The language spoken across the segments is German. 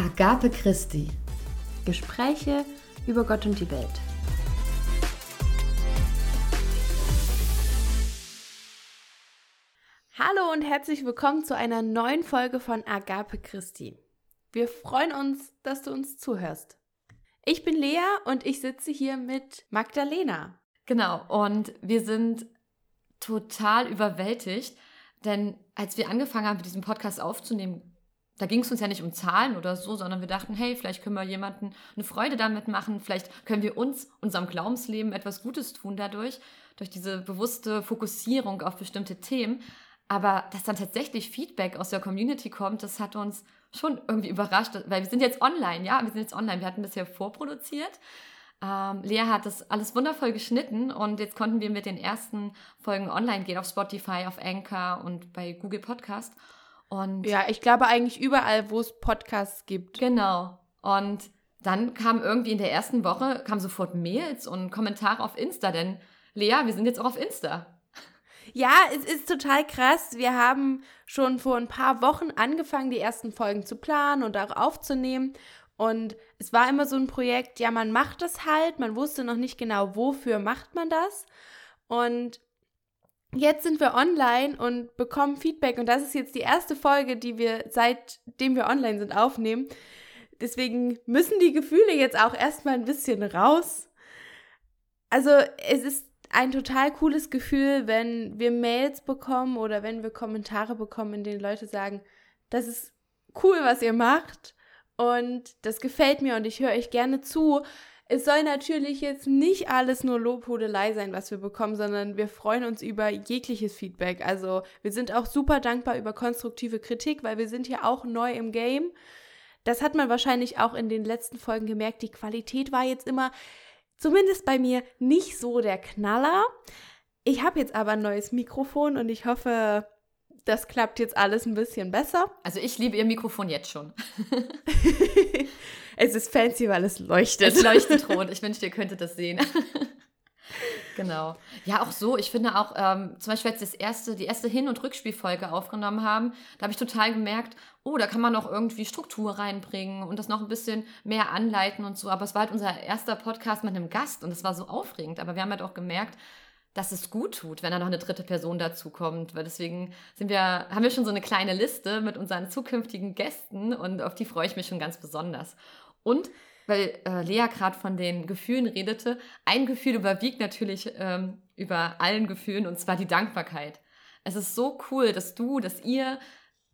Agape Christi. Gespräche über Gott und die Welt. Hallo und herzlich willkommen zu einer neuen Folge von Agape Christi. Wir freuen uns, dass du uns zuhörst. Ich bin Lea und ich sitze hier mit Magdalena. Genau, und wir sind total überwältigt, denn als wir angefangen haben, diesen Podcast aufzunehmen, da ging es uns ja nicht um Zahlen oder so, sondern wir dachten, hey, vielleicht können wir jemanden eine Freude damit machen, vielleicht können wir uns, unserem Glaubensleben etwas Gutes tun dadurch, durch diese bewusste Fokussierung auf bestimmte Themen. Aber dass dann tatsächlich Feedback aus der Community kommt, das hat uns schon irgendwie überrascht, weil wir sind jetzt online, ja, wir sind jetzt online. Wir hatten bisher vorproduziert. Ähm, Lea hat das alles wundervoll geschnitten und jetzt konnten wir mit den ersten Folgen online gehen auf Spotify, auf Anchor und bei Google Podcast. Und ja, ich glaube eigentlich überall, wo es Podcasts gibt. Genau. Und dann kam irgendwie in der ersten Woche kam sofort Mails und Kommentare auf Insta, denn Lea, wir sind jetzt auch auf Insta. Ja, es ist total krass. Wir haben schon vor ein paar Wochen angefangen, die ersten Folgen zu planen und auch aufzunehmen. Und es war immer so ein Projekt, ja, man macht das halt, man wusste noch nicht genau, wofür macht man das. Und jetzt sind wir online und bekommen Feedback und das ist jetzt die erste Folge, die wir seitdem wir online sind aufnehmen. Deswegen müssen die Gefühle jetzt auch erstmal ein bisschen raus. Also es ist ein total cooles Gefühl, wenn wir Mails bekommen oder wenn wir Kommentare bekommen, in denen Leute sagen, das ist cool, was ihr macht und das gefällt mir und ich höre euch gerne zu. Es soll natürlich jetzt nicht alles nur Lobhudelei sein, was wir bekommen, sondern wir freuen uns über jegliches Feedback. Also wir sind auch super dankbar über konstruktive Kritik, weil wir sind hier auch neu im Game. Das hat man wahrscheinlich auch in den letzten Folgen gemerkt. Die Qualität war jetzt immer, zumindest bei mir, nicht so der Knaller. Ich habe jetzt aber ein neues Mikrofon und ich hoffe, das klappt jetzt alles ein bisschen besser. Also ich liebe ihr Mikrofon jetzt schon. es ist fancy, weil es leuchtet. Es leuchtet rot. Ich wünschte, ihr könntet das sehen. genau. Ja, auch so. Ich finde auch, ähm, zum Beispiel als das erste, die erste Hin- und Rückspielfolge aufgenommen haben, da habe ich total gemerkt, oh, da kann man noch irgendwie Struktur reinbringen und das noch ein bisschen mehr anleiten und so. Aber es war halt unser erster Podcast mit einem Gast und es war so aufregend. Aber wir haben halt auch gemerkt, dass es gut tut, wenn da noch eine dritte Person dazu kommt. Weil deswegen sind wir, haben wir schon so eine kleine Liste mit unseren zukünftigen Gästen und auf die freue ich mich schon ganz besonders. Und weil äh, Lea gerade von den Gefühlen redete, ein Gefühl überwiegt natürlich ähm, über allen Gefühlen und zwar die Dankbarkeit. Es ist so cool, dass du, dass ihr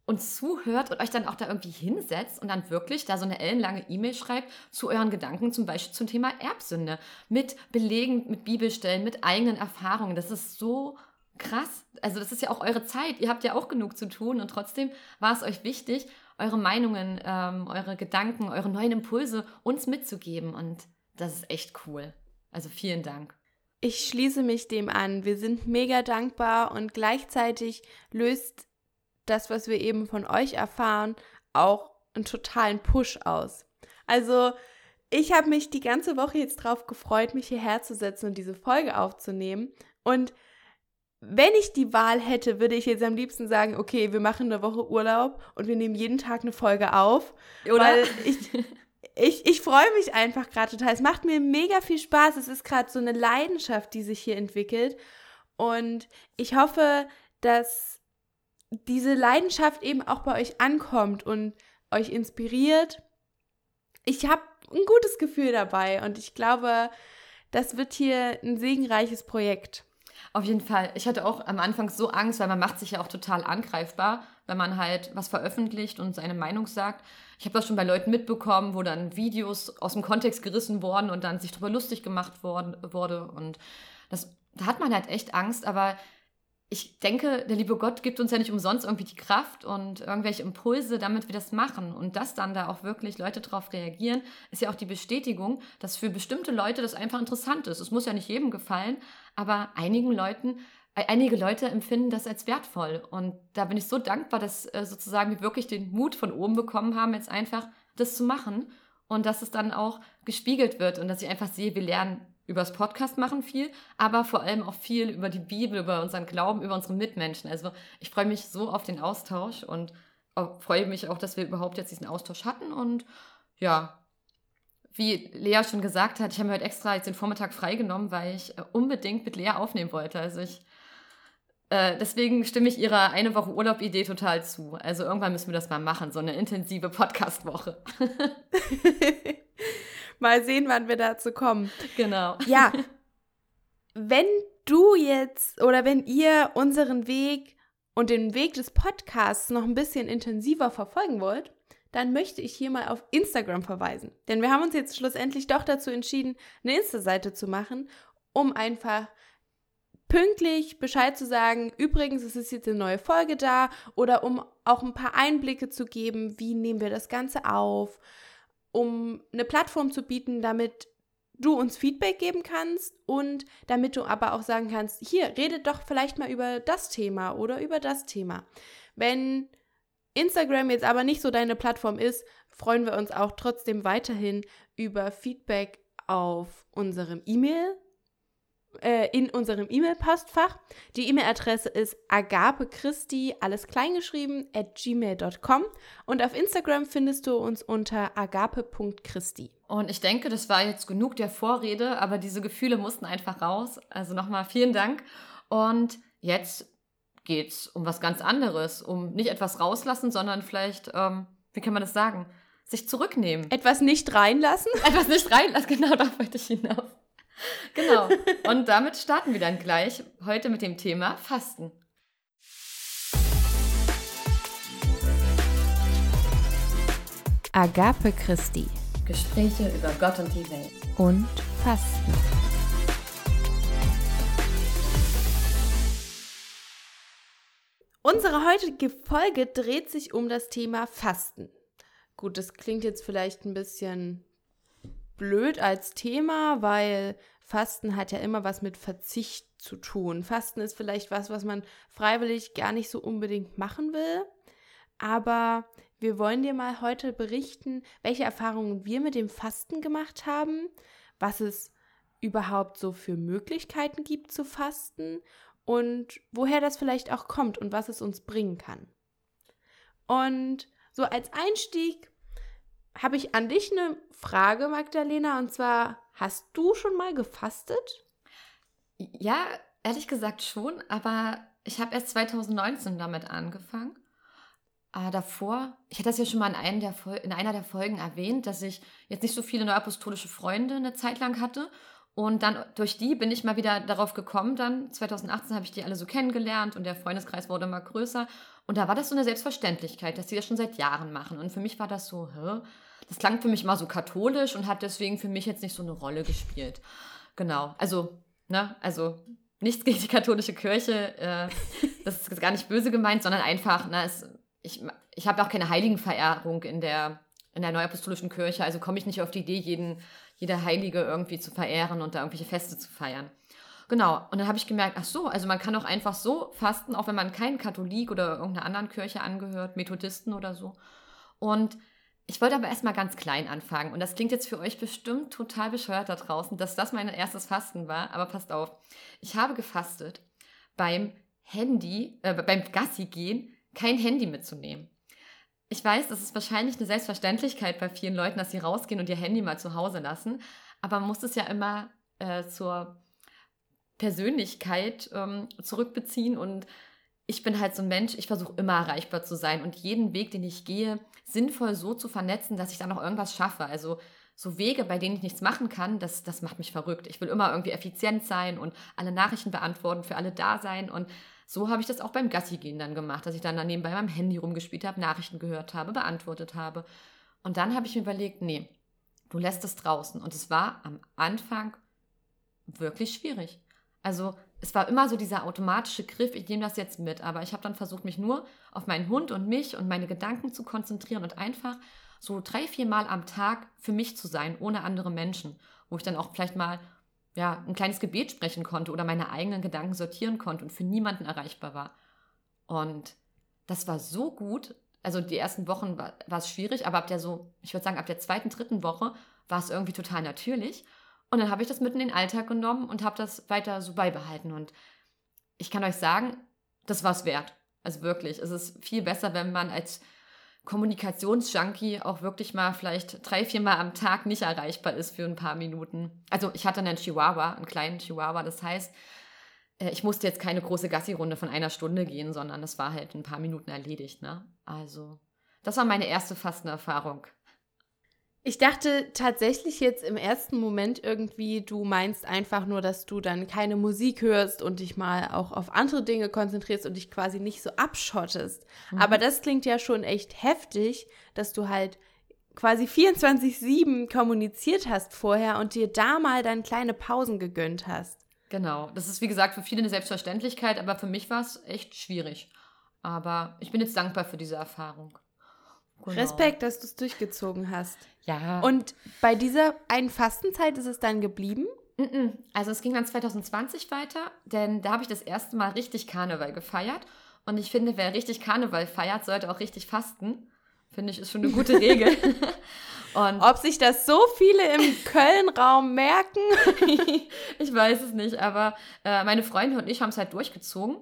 uns zuhört und euch dann auch da irgendwie hinsetzt und dann wirklich da so eine ellenlange E-Mail schreibt zu euren Gedanken, zum Beispiel zum Thema Erbsünde, mit Belegen, mit Bibelstellen, mit eigenen Erfahrungen. Das ist so krass. Also das ist ja auch eure Zeit. Ihr habt ja auch genug zu tun und trotzdem war es euch wichtig, eure Meinungen, ähm, eure Gedanken, eure neuen Impulse uns mitzugeben und das ist echt cool. Also vielen Dank. Ich schließe mich dem an. Wir sind mega dankbar und gleichzeitig löst das, was wir eben von euch erfahren, auch einen totalen Push aus. Also ich habe mich die ganze Woche jetzt drauf gefreut, mich hierher zu setzen und diese Folge aufzunehmen. Und wenn ich die Wahl hätte, würde ich jetzt am liebsten sagen, okay, wir machen eine Woche Urlaub und wir nehmen jeden Tag eine Folge auf. Oder? Weil ich, ich, ich freue mich einfach gerade total. Es macht mir mega viel Spaß. Es ist gerade so eine Leidenschaft, die sich hier entwickelt. Und ich hoffe, dass diese Leidenschaft eben auch bei euch ankommt und euch inspiriert. Ich habe ein gutes Gefühl dabei und ich glaube, das wird hier ein segenreiches Projekt. Auf jeden Fall. Ich hatte auch am Anfang so Angst, weil man macht sich ja auch total angreifbar, wenn man halt was veröffentlicht und seine Meinung sagt. Ich habe das schon bei Leuten mitbekommen, wo dann Videos aus dem Kontext gerissen wurden und dann sich darüber lustig gemacht worden, wurde. Und das, da hat man halt echt Angst, aber ich denke, der liebe Gott gibt uns ja nicht umsonst irgendwie die Kraft und irgendwelche Impulse, damit wir das machen. Und dass dann da auch wirklich Leute drauf reagieren, ist ja auch die Bestätigung, dass für bestimmte Leute das einfach interessant ist. Es muss ja nicht jedem gefallen, aber einigen Leuten, äh, einige Leute empfinden das als wertvoll. Und da bin ich so dankbar, dass äh, sozusagen wir wirklich den Mut von oben bekommen haben, jetzt einfach das zu machen und dass es dann auch gespiegelt wird und dass ich einfach sehe, wir lernen übers Podcast machen viel, aber vor allem auch viel über die Bibel, über unseren Glauben, über unsere Mitmenschen. Also ich freue mich so auf den Austausch und freue mich auch, dass wir überhaupt jetzt diesen Austausch hatten. Und ja, wie Lea schon gesagt hat, ich habe mir heute extra jetzt den Vormittag freigenommen, weil ich äh, unbedingt mit Lea aufnehmen wollte. Also ich äh, deswegen stimme ich ihrer eine Woche Urlaub-Idee total zu. Also irgendwann müssen wir das mal machen, so eine intensive Podcast-Woche. mal sehen, wann wir dazu kommen. Genau. Ja. Wenn du jetzt oder wenn ihr unseren Weg und den Weg des Podcasts noch ein bisschen intensiver verfolgen wollt, dann möchte ich hier mal auf Instagram verweisen. Denn wir haben uns jetzt schlussendlich doch dazu entschieden, eine Insta-Seite zu machen, um einfach pünktlich Bescheid zu sagen, übrigens, es ist jetzt eine neue Folge da oder um auch ein paar Einblicke zu geben, wie nehmen wir das Ganze auf, um eine Plattform zu bieten, damit du uns Feedback geben kannst und damit du aber auch sagen kannst, hier, redet doch vielleicht mal über das Thema oder über das Thema. Wenn Instagram jetzt aber nicht so deine Plattform ist, freuen wir uns auch trotzdem weiterhin über Feedback auf unserem E-Mail äh, in unserem E-Mail-Postfach. Die E-Mail-Adresse ist agapechristi, alles kleingeschrieben, at gmail.com und auf Instagram findest du uns unter agape.christi. Und ich denke, das war jetzt genug der Vorrede, aber diese Gefühle mussten einfach raus. Also nochmal vielen Dank. Und jetzt geht es um was ganz anderes, um nicht etwas rauslassen, sondern vielleicht, ähm, wie kann man das sagen, sich zurücknehmen. Etwas nicht reinlassen? Etwas nicht reinlassen, genau, da wollte ich hinaus. Genau. Und damit starten wir dann gleich heute mit dem Thema Fasten. Agape Christi. Gespräche über Gott und die Welt. Und Fasten. Unsere heutige Folge dreht sich um das Thema Fasten. Gut, das klingt jetzt vielleicht ein bisschen blöd als Thema, weil Fasten hat ja immer was mit Verzicht zu tun. Fasten ist vielleicht was, was man freiwillig gar nicht so unbedingt machen will. Aber wir wollen dir mal heute berichten, welche Erfahrungen wir mit dem Fasten gemacht haben, was es überhaupt so für Möglichkeiten gibt zu fasten und woher das vielleicht auch kommt und was es uns bringen kann. Und so als Einstieg habe ich an dich eine Frage, Magdalena, und zwar, hast du schon mal gefastet? Ja, ehrlich gesagt schon, aber ich habe erst 2019 damit angefangen. Aber davor, ich hatte das ja schon mal in, einer der in einer der Folgen erwähnt, dass ich jetzt nicht so viele neuapostolische Freunde eine Zeit lang hatte. Und dann durch die bin ich mal wieder darauf gekommen. Dann 2018 habe ich die alle so kennengelernt und der Freundeskreis wurde immer größer. Und da war das so eine Selbstverständlichkeit, dass die das schon seit Jahren machen. Und für mich war das so, hä? Das klang für mich mal so katholisch und hat deswegen für mich jetzt nicht so eine Rolle gespielt. Genau, also, ne, also nichts gegen die katholische Kirche, äh, das ist gar nicht böse gemeint, sondern einfach, ne, es, ich, ich habe auch keine Heiligenverehrung in der, in der neuapostolischen Kirche, also komme ich nicht auf die Idee, jeden, jede Heilige irgendwie zu verehren und da irgendwelche Feste zu feiern. Genau, und dann habe ich gemerkt, ach so, also man kann auch einfach so fasten, auch wenn man kein Katholik oder irgendeiner anderen Kirche angehört, Methodisten oder so. Und ich wollte aber erstmal ganz klein anfangen und das klingt jetzt für euch bestimmt total bescheuert da draußen, dass das mein erstes Fasten war, aber passt auf. Ich habe gefastet beim Handy, äh, beim Gassi gehen, kein Handy mitzunehmen. Ich weiß, das ist wahrscheinlich eine Selbstverständlichkeit bei vielen Leuten, dass sie rausgehen und ihr Handy mal zu Hause lassen, aber man muss es ja immer äh, zur Persönlichkeit ähm, zurückbeziehen und ich bin halt so ein Mensch, ich versuche immer erreichbar zu sein und jeden Weg, den ich gehe, sinnvoll so zu vernetzen, dass ich dann noch irgendwas schaffe. Also so Wege, bei denen ich nichts machen kann, das, das macht mich verrückt. Ich will immer irgendwie effizient sein und alle Nachrichten beantworten, für alle da sein. Und so habe ich das auch beim Gassi gehen dann gemacht, dass ich dann daneben bei meinem Handy rumgespielt habe, Nachrichten gehört habe, beantwortet habe. Und dann habe ich mir überlegt, nee, du lässt es draußen. Und es war am Anfang wirklich schwierig. Also es war immer so dieser automatische Griff, ich nehme das jetzt mit, aber ich habe dann versucht, mich nur auf meinen Hund und mich und meine Gedanken zu konzentrieren und einfach so drei, vier Mal am Tag für mich zu sein, ohne andere Menschen, wo ich dann auch vielleicht mal ja, ein kleines Gebet sprechen konnte oder meine eigenen Gedanken sortieren konnte und für niemanden erreichbar war. Und das war so gut. Also die ersten Wochen war, war es schwierig, aber ab der so, ich würde sagen, ab der zweiten, dritten Woche war es irgendwie total natürlich. Und dann habe ich das mitten in den Alltag genommen und habe das weiter so beibehalten. Und ich kann euch sagen, das war es wert. Also wirklich, es ist viel besser, wenn man als Kommunikationsjunkie auch wirklich mal vielleicht drei, vier Mal am Tag nicht erreichbar ist für ein paar Minuten. Also ich hatte einen Chihuahua, einen kleinen Chihuahua, das heißt, äh, ich musste jetzt keine große Gassi-Runde von einer Stunde gehen, sondern das war halt ein paar Minuten erledigt. Ne? Also das war meine erste Fastenerfahrung. Ich dachte tatsächlich jetzt im ersten Moment irgendwie, du meinst einfach nur, dass du dann keine Musik hörst und dich mal auch auf andere Dinge konzentrierst und dich quasi nicht so abschottest. Mhm. Aber das klingt ja schon echt heftig, dass du halt quasi 24-7 kommuniziert hast vorher und dir da mal dann kleine Pausen gegönnt hast. Genau. Das ist wie gesagt für viele eine Selbstverständlichkeit, aber für mich war es echt schwierig. Aber ich bin jetzt dankbar für diese Erfahrung. Genau. Respekt, dass du es durchgezogen hast. Ja. Und bei dieser einen Fastenzeit ist es dann geblieben? Also es ging dann 2020 weiter, denn da habe ich das erste Mal richtig Karneval gefeiert. Und ich finde, wer richtig Karneval feiert, sollte auch richtig fasten. Finde ich, ist schon eine gute Regel. Und Ob sich das so viele im Köln-Raum merken? ich weiß es nicht, aber äh, meine Freunde und ich haben es halt durchgezogen.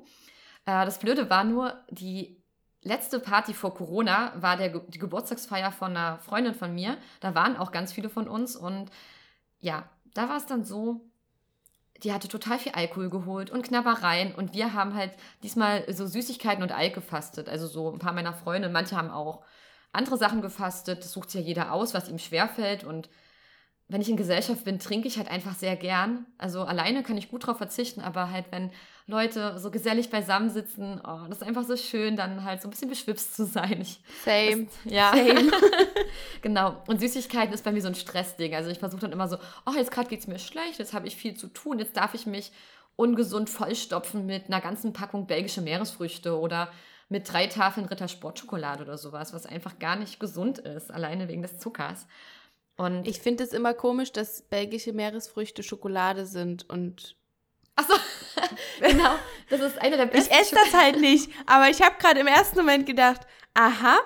Äh, das Blöde war nur, die letzte Party vor Corona war der, die Geburtstagsfeier von einer Freundin von mir. Da waren auch ganz viele von uns und ja, da war es dann so, die hatte total viel Alkohol geholt und Knabbereien und wir haben halt diesmal so Süßigkeiten und Alk gefastet. Also so ein paar meiner Freunde, manche haben auch andere Sachen gefastet. Das sucht ja jeder aus, was ihm schwerfällt und wenn ich in Gesellschaft bin, trinke ich halt einfach sehr gern. Also alleine kann ich gut drauf verzichten, aber halt, wenn Leute so gesellig beisammen sitzen, oh, das ist einfach so schön, dann halt so ein bisschen beschwipst zu sein. Ich, Same. Das, ja. Same. genau. Und Süßigkeiten ist bei mir so ein Stressding. Also ich versuche dann immer so, oh, jetzt gerade geht es mir schlecht, jetzt habe ich viel zu tun, jetzt darf ich mich ungesund vollstopfen mit einer ganzen Packung belgische Meeresfrüchte oder mit drei Tafeln Ritter Sportschokolade oder sowas, was einfach gar nicht gesund ist, alleine wegen des Zuckers. Und ich finde es immer komisch, dass belgische Meeresfrüchte Schokolade sind und Achso, genau. Das ist einer der besten. Ich esse das halt nicht, aber ich habe gerade im ersten Moment gedacht, aha,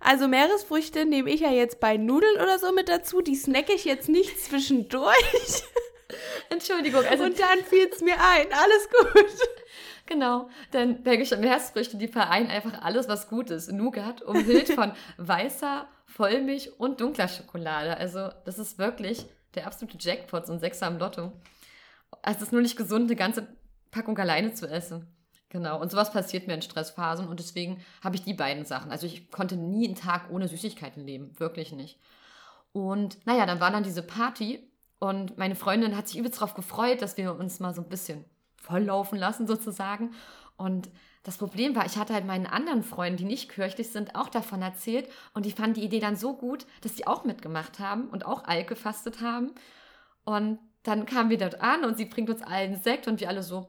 also Meeresfrüchte nehme ich ja jetzt bei Nudeln oder so mit dazu, die snacke ich jetzt nicht zwischendurch. Entschuldigung. Also Und dann fiel es mir ein, alles gut. Genau, denn belgische Meeresfrüchte, die vereinen einfach alles, was gut ist. Nougat, umhüllt von weißer, Vollmilch und dunkler Schokolade. Also das ist wirklich der absolute Jackpot, so ein Sechser am Lotto. Also es ist nur nicht gesund, eine ganze Packung alleine zu essen. Genau, und sowas passiert mir in Stressphasen und deswegen habe ich die beiden Sachen. Also ich konnte nie einen Tag ohne Süßigkeiten leben, wirklich nicht. Und naja, dann war dann diese Party und meine Freundin hat sich übelst darauf gefreut, dass wir uns mal so ein bisschen volllaufen lassen sozusagen. Und das Problem war, ich hatte halt meinen anderen Freunden, die nicht kirchlich sind, auch davon erzählt und die fanden die Idee dann so gut, dass die auch mitgemacht haben und auch Alk gefastet haben. Und dann kamen wir dort an und sie bringt uns allen Sekt und wir alle so,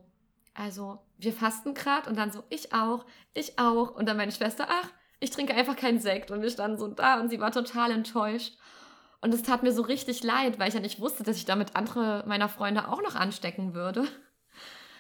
also wir fasten gerade und dann so, ich auch, ich auch. Und dann meine Schwester, ach, ich trinke einfach keinen Sekt. Und wir standen so da und sie war total enttäuscht. Und es tat mir so richtig leid, weil ich ja nicht wusste, dass ich damit andere meiner Freunde auch noch anstecken würde.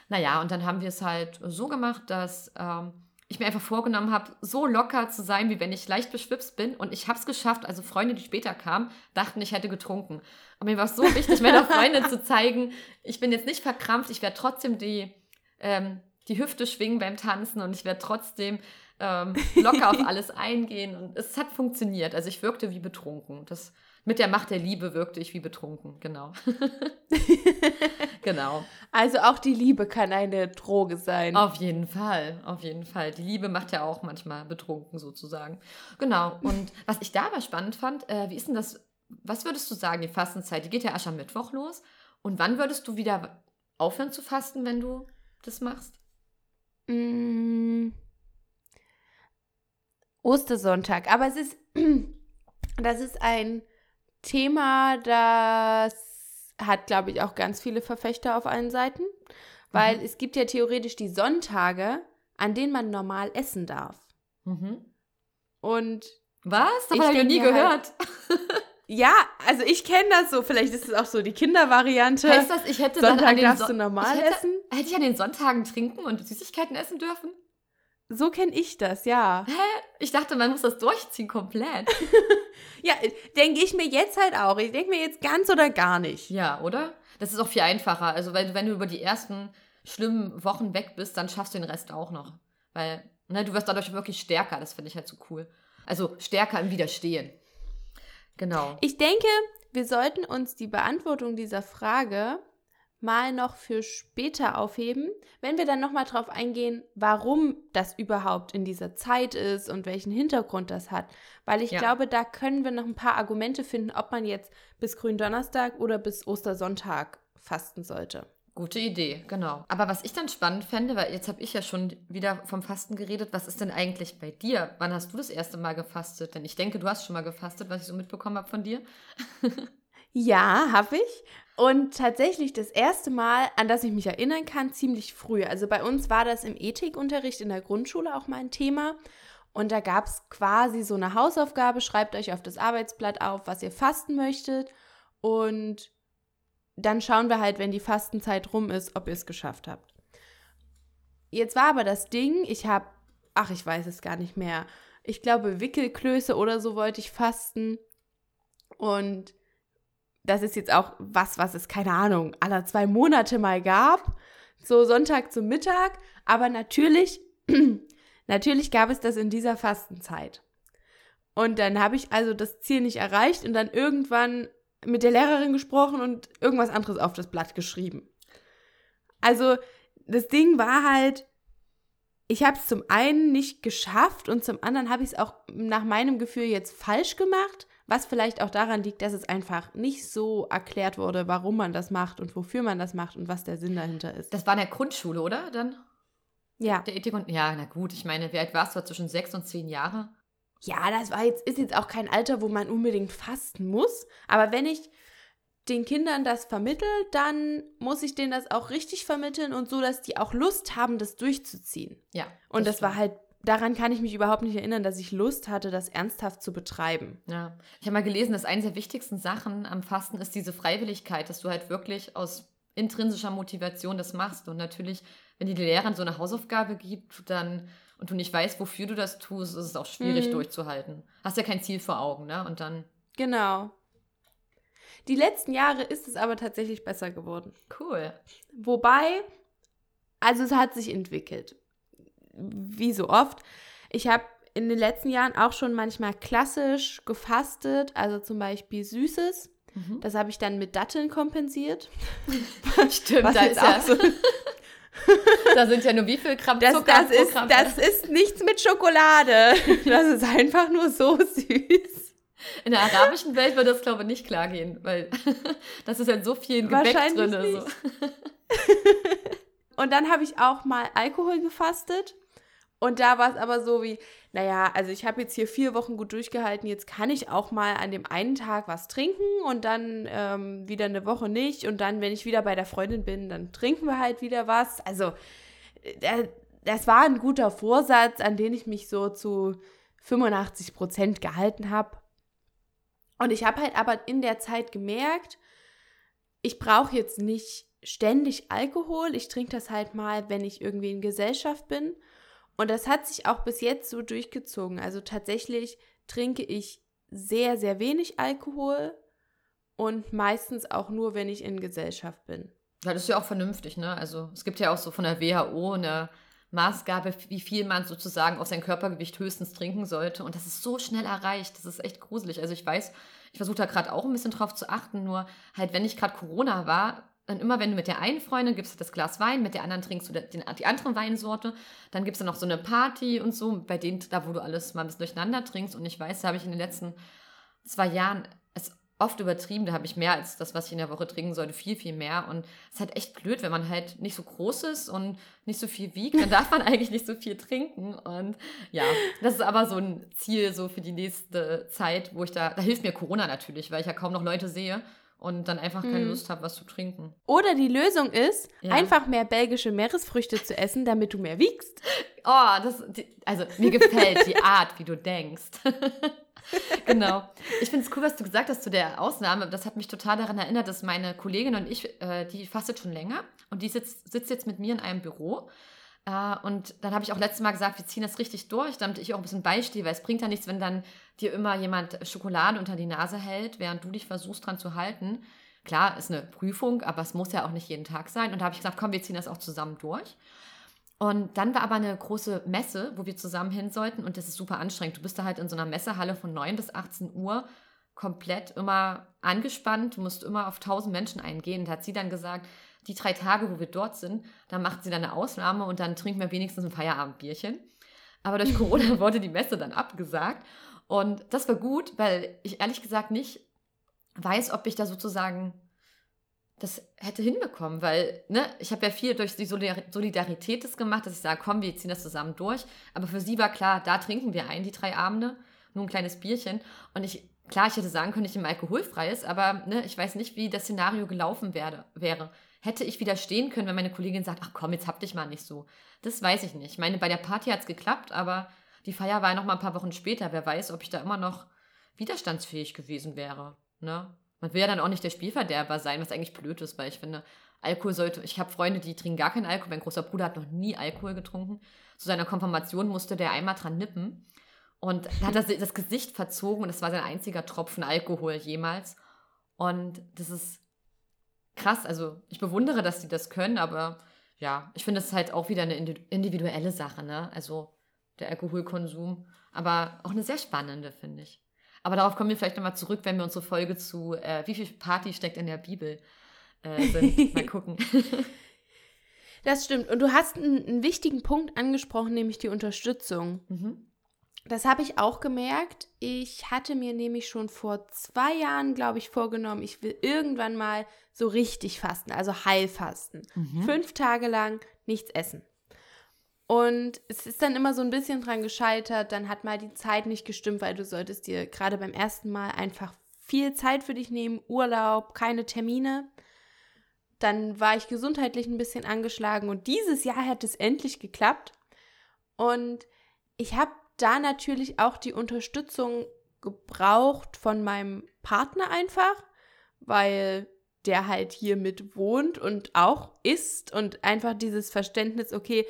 Naja, und dann haben wir es halt so gemacht, dass ähm, ich mir einfach vorgenommen habe, so locker zu sein, wie wenn ich leicht beschwipst bin. Und ich habe es geschafft. Also Freunde, die später kamen, dachten, ich hätte getrunken. Aber mir war es so wichtig, meiner Freundin zu zeigen, ich bin jetzt nicht verkrampft, ich werde trotzdem die, ähm, die Hüfte schwingen beim Tanzen und ich werde trotzdem ähm, locker auf alles eingehen. Und es hat funktioniert. Also ich wirkte wie betrunken. Das, mit der Macht der Liebe wirkte ich wie betrunken, genau. genau. Also auch die Liebe kann eine Droge sein. Auf jeden Fall, auf jeden Fall. Die Liebe macht ja auch manchmal betrunken sozusagen. Genau. Und was ich da aber spannend fand, äh, wie ist denn das, was würdest du sagen, die Fastenzeit, die geht ja erst am Mittwoch los. Und wann würdest du wieder aufhören zu fasten, wenn du das machst? Mm. Ostersonntag. Aber es ist, das ist ein Thema, das hat, glaube ich, auch ganz viele Verfechter auf allen Seiten, weil mhm. es gibt ja theoretisch die Sonntage, an denen man normal essen darf. Mhm. Und was? Das habe ich noch nie halt gehört. Halt, ja, also ich kenne das so. Vielleicht ist es auch so die Kindervariante. Heißt das, ich hätte Sonntag dann an den darfst so du normal hätte, essen? Hätte ich an den Sonntagen trinken und Süßigkeiten essen dürfen? So kenne ich das, ja. Hä? Ich dachte, man muss das durchziehen komplett. ja, denke ich mir jetzt halt auch. Ich denke mir jetzt ganz oder gar nicht. Ja, oder? Das ist auch viel einfacher. Also, weil, wenn du über die ersten schlimmen Wochen weg bist, dann schaffst du den Rest auch noch. Weil, ne, du wirst dadurch wirklich stärker. Das finde ich halt so cool. Also stärker im Widerstehen. Genau. Ich denke, wir sollten uns die Beantwortung dieser Frage mal noch für später aufheben, wenn wir dann nochmal drauf eingehen, warum das überhaupt in dieser Zeit ist und welchen Hintergrund das hat. Weil ich ja. glaube, da können wir noch ein paar Argumente finden, ob man jetzt bis Gründonnerstag oder bis Ostersonntag fasten sollte. Gute Idee, genau. Aber was ich dann spannend fände, weil jetzt habe ich ja schon wieder vom Fasten geredet, was ist denn eigentlich bei dir? Wann hast du das erste Mal gefastet? Denn ich denke, du hast schon mal gefastet, was ich so mitbekommen habe von dir. ja, habe ich. Und tatsächlich das erste Mal, an das ich mich erinnern kann, ziemlich früh. Also bei uns war das im Ethikunterricht in der Grundschule auch mal ein Thema. Und da gab es quasi so eine Hausaufgabe, schreibt euch auf das Arbeitsblatt auf, was ihr fasten möchtet. Und dann schauen wir halt, wenn die Fastenzeit rum ist, ob ihr es geschafft habt. Jetzt war aber das Ding, ich habe, ach, ich weiß es gar nicht mehr. Ich glaube, Wickelklöße oder so wollte ich fasten. Und das ist jetzt auch was, was es, keine Ahnung, aller zwei Monate mal gab. So Sonntag zum Mittag. Aber natürlich, natürlich gab es das in dieser Fastenzeit. Und dann habe ich also das Ziel nicht erreicht und dann irgendwann mit der Lehrerin gesprochen und irgendwas anderes auf das Blatt geschrieben. Also das Ding war halt, ich habe es zum einen nicht geschafft und zum anderen habe ich es auch nach meinem Gefühl jetzt falsch gemacht, was vielleicht auch daran liegt, dass es einfach nicht so erklärt wurde, warum man das macht und wofür man das macht und was der Sinn dahinter ist. Das war in der Grundschule, oder? Dann? Ja. Der Ethik und ja, na gut, ich meine, wie alt warst du? Zwischen sechs und zehn Jahre? ja, das war jetzt, ist jetzt auch kein Alter, wo man unbedingt fasten muss. Aber wenn ich den Kindern das vermittel, dann muss ich denen das auch richtig vermitteln und so, dass die auch Lust haben, das durchzuziehen. Ja. Das und das stimmt. war halt, daran kann ich mich überhaupt nicht erinnern, dass ich Lust hatte, das ernsthaft zu betreiben. Ja. Ich habe mal gelesen, dass eine der wichtigsten Sachen am Fasten ist diese Freiwilligkeit, dass du halt wirklich aus intrinsischer Motivation das machst. Und natürlich, wenn dir die Lehrerin so eine Hausaufgabe gibt, dann und du nicht weißt, wofür du das tust, ist es auch schwierig mhm. durchzuhalten. Hast ja kein Ziel vor Augen, ne? Und dann. Genau. Die letzten Jahre ist es aber tatsächlich besser geworden. Cool. Wobei, also es hat sich entwickelt. Wie so oft. Ich habe in den letzten Jahren auch schon manchmal klassisch gefastet, also zum Beispiel Süßes. Mhm. Das habe ich dann mit Datteln kompensiert. Stimmt, Was da ist ja so da sind ja nur wie viel Gramm das, Zucker das ist, Gramm Das ist nichts mit Schokolade. Das ist einfach nur so süß. In der arabischen Welt wird das, glaube ich, nicht klar gehen, weil das ist ja in so vielen Gebäck drin. So. Und dann habe ich auch mal Alkohol gefastet. Und da war es aber so wie, naja, also ich habe jetzt hier vier Wochen gut durchgehalten, jetzt kann ich auch mal an dem einen Tag was trinken und dann ähm, wieder eine Woche nicht. Und dann, wenn ich wieder bei der Freundin bin, dann trinken wir halt wieder was. Also äh, das war ein guter Vorsatz, an den ich mich so zu 85 Prozent gehalten habe. Und ich habe halt aber in der Zeit gemerkt, ich brauche jetzt nicht ständig Alkohol. Ich trinke das halt mal, wenn ich irgendwie in Gesellschaft bin. Und das hat sich auch bis jetzt so durchgezogen. Also tatsächlich trinke ich sehr, sehr wenig Alkohol und meistens auch nur, wenn ich in Gesellschaft bin. Ja, das ist ja auch vernünftig, ne? Also es gibt ja auch so von der WHO eine Maßgabe, wie viel man sozusagen auf sein Körpergewicht höchstens trinken sollte. Und das ist so schnell erreicht. Das ist echt gruselig. Also ich weiß, ich versuche da gerade auch ein bisschen drauf zu achten, nur halt, wenn ich gerade Corona war, dann immer, wenn du mit der einen Freundin gibst das Glas Wein, mit der anderen trinkst du den, die andere Weinsorte, dann gibt es dann noch so eine Party und so, bei denen, da wo du alles mal ein bisschen durcheinander trinkst. Und ich weiß, da habe ich in den letzten zwei Jahren es oft übertrieben, da habe ich mehr als das, was ich in der Woche trinken sollte, viel, viel mehr. Und es ist halt echt blöd, wenn man halt nicht so groß ist und nicht so viel wiegt, dann darf man eigentlich nicht so viel trinken. Und ja, das ist aber so ein Ziel so für die nächste Zeit, wo ich da, da hilft mir Corona natürlich, weil ich ja kaum noch Leute sehe und dann einfach keine hm. Lust habe, was zu trinken. Oder die Lösung ist, ja. einfach mehr belgische Meeresfrüchte zu essen, damit du mehr wiegst. Oh, das, also mir gefällt die Art, wie du denkst. genau. Ich finde es cool, was du gesagt hast zu der Ausnahme. Das hat mich total daran erinnert, dass meine Kollegin und ich, äh, die fastet schon länger und die sitzt, sitzt jetzt mit mir in einem Büro. Uh, und dann habe ich auch letztes Mal gesagt, wir ziehen das richtig durch, damit ich auch ein bisschen beistehe, weil es bringt ja nichts, wenn dann dir immer jemand Schokolade unter die Nase hält, während du dich versuchst dran zu halten. Klar, ist eine Prüfung, aber es muss ja auch nicht jeden Tag sein. Und da habe ich gesagt, komm, wir ziehen das auch zusammen durch. Und dann war aber eine große Messe, wo wir zusammen hin sollten und das ist super anstrengend. Du bist da halt in so einer Messehalle von 9 bis 18 Uhr komplett immer angespannt, musst immer auf 1000 Menschen eingehen. Da hat sie dann gesagt, die drei Tage, wo wir dort sind, da macht sie dann eine Ausnahme und dann trinken wir wenigstens ein Feierabendbierchen. Aber durch Corona wurde die Messe dann abgesagt. Und das war gut, weil ich ehrlich gesagt nicht weiß, ob ich da sozusagen das hätte hinbekommen, weil ne, ich habe ja viel durch die Solidarität das gemacht, dass ich sage, komm, wir ziehen das zusammen durch. Aber für sie war klar, da trinken wir ein, die drei Abende, nur ein kleines Bierchen. Und ich, klar, ich hätte sagen können, ich nehme alkoholfreies, aber ne, ich weiß nicht, wie das Szenario gelaufen werde, wäre. Hätte ich widerstehen können, wenn meine Kollegin sagt, ach komm, jetzt hab dich mal nicht so. Das weiß ich nicht. Ich meine, bei der Party hat es geklappt, aber die Feier war ja noch mal ein paar Wochen später. Wer weiß, ob ich da immer noch widerstandsfähig gewesen wäre. Ne? Man will ja dann auch nicht der Spielverderber sein, was eigentlich blöd ist, weil ich finde, Alkohol sollte. Ich habe Freunde, die trinken gar keinen Alkohol. Mein großer Bruder hat noch nie Alkohol getrunken. Zu seiner Konfirmation musste der einmal dran nippen. Und da hat er das Gesicht verzogen und das war sein einziger Tropfen Alkohol jemals. Und das ist krass. Also ich bewundere, dass die das können, aber ja, ich finde es halt auch wieder eine individuelle Sache, ne? Also der Alkoholkonsum. Aber auch eine sehr spannende, finde ich. Aber darauf kommen wir vielleicht nochmal zurück, wenn wir unsere Folge zu äh, Wie viel Party steckt in der Bibel äh, sind. mal gucken. Das stimmt. Und du hast einen, einen wichtigen Punkt angesprochen, nämlich die Unterstützung. Mhm. Das habe ich auch gemerkt. Ich hatte mir nämlich schon vor zwei Jahren, glaube ich, vorgenommen, ich will irgendwann mal so richtig fasten, also Heilfasten. Mhm. Fünf Tage lang nichts essen. Und es ist dann immer so ein bisschen dran gescheitert. Dann hat mal die Zeit nicht gestimmt, weil du solltest dir gerade beim ersten Mal einfach viel Zeit für dich nehmen, Urlaub, keine Termine. Dann war ich gesundheitlich ein bisschen angeschlagen und dieses Jahr hat es endlich geklappt. Und ich habe da natürlich auch die Unterstützung gebraucht von meinem Partner einfach, weil der halt hier mit wohnt und auch isst und einfach dieses Verständnis, okay,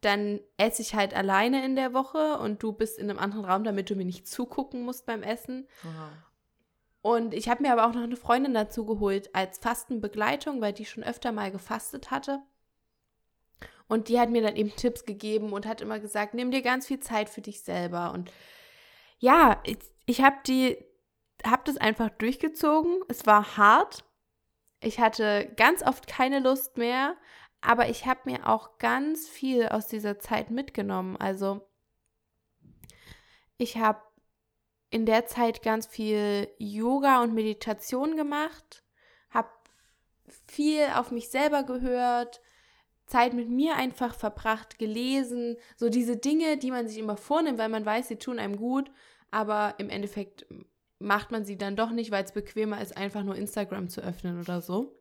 dann esse ich halt alleine in der Woche und du bist in einem anderen Raum, damit du mir nicht zugucken musst beim Essen. Aha. Und ich habe mir aber auch noch eine Freundin dazu geholt als Fastenbegleitung, weil die schon öfter mal gefastet hatte. Und die hat mir dann eben Tipps gegeben und hat immer gesagt, nimm dir ganz viel Zeit für dich selber. Und ja, ich, ich habe die, habe das einfach durchgezogen. Es war hart. Ich hatte ganz oft keine Lust mehr, aber ich habe mir auch ganz viel aus dieser Zeit mitgenommen. Also ich habe in der Zeit ganz viel Yoga und Meditation gemacht, habe viel auf mich selber gehört, Zeit mit mir einfach verbracht, gelesen, so diese Dinge, die man sich immer vornimmt, weil man weiß, sie tun einem gut, aber im Endeffekt macht man sie dann doch nicht, weil es bequemer ist, einfach nur Instagram zu öffnen oder so.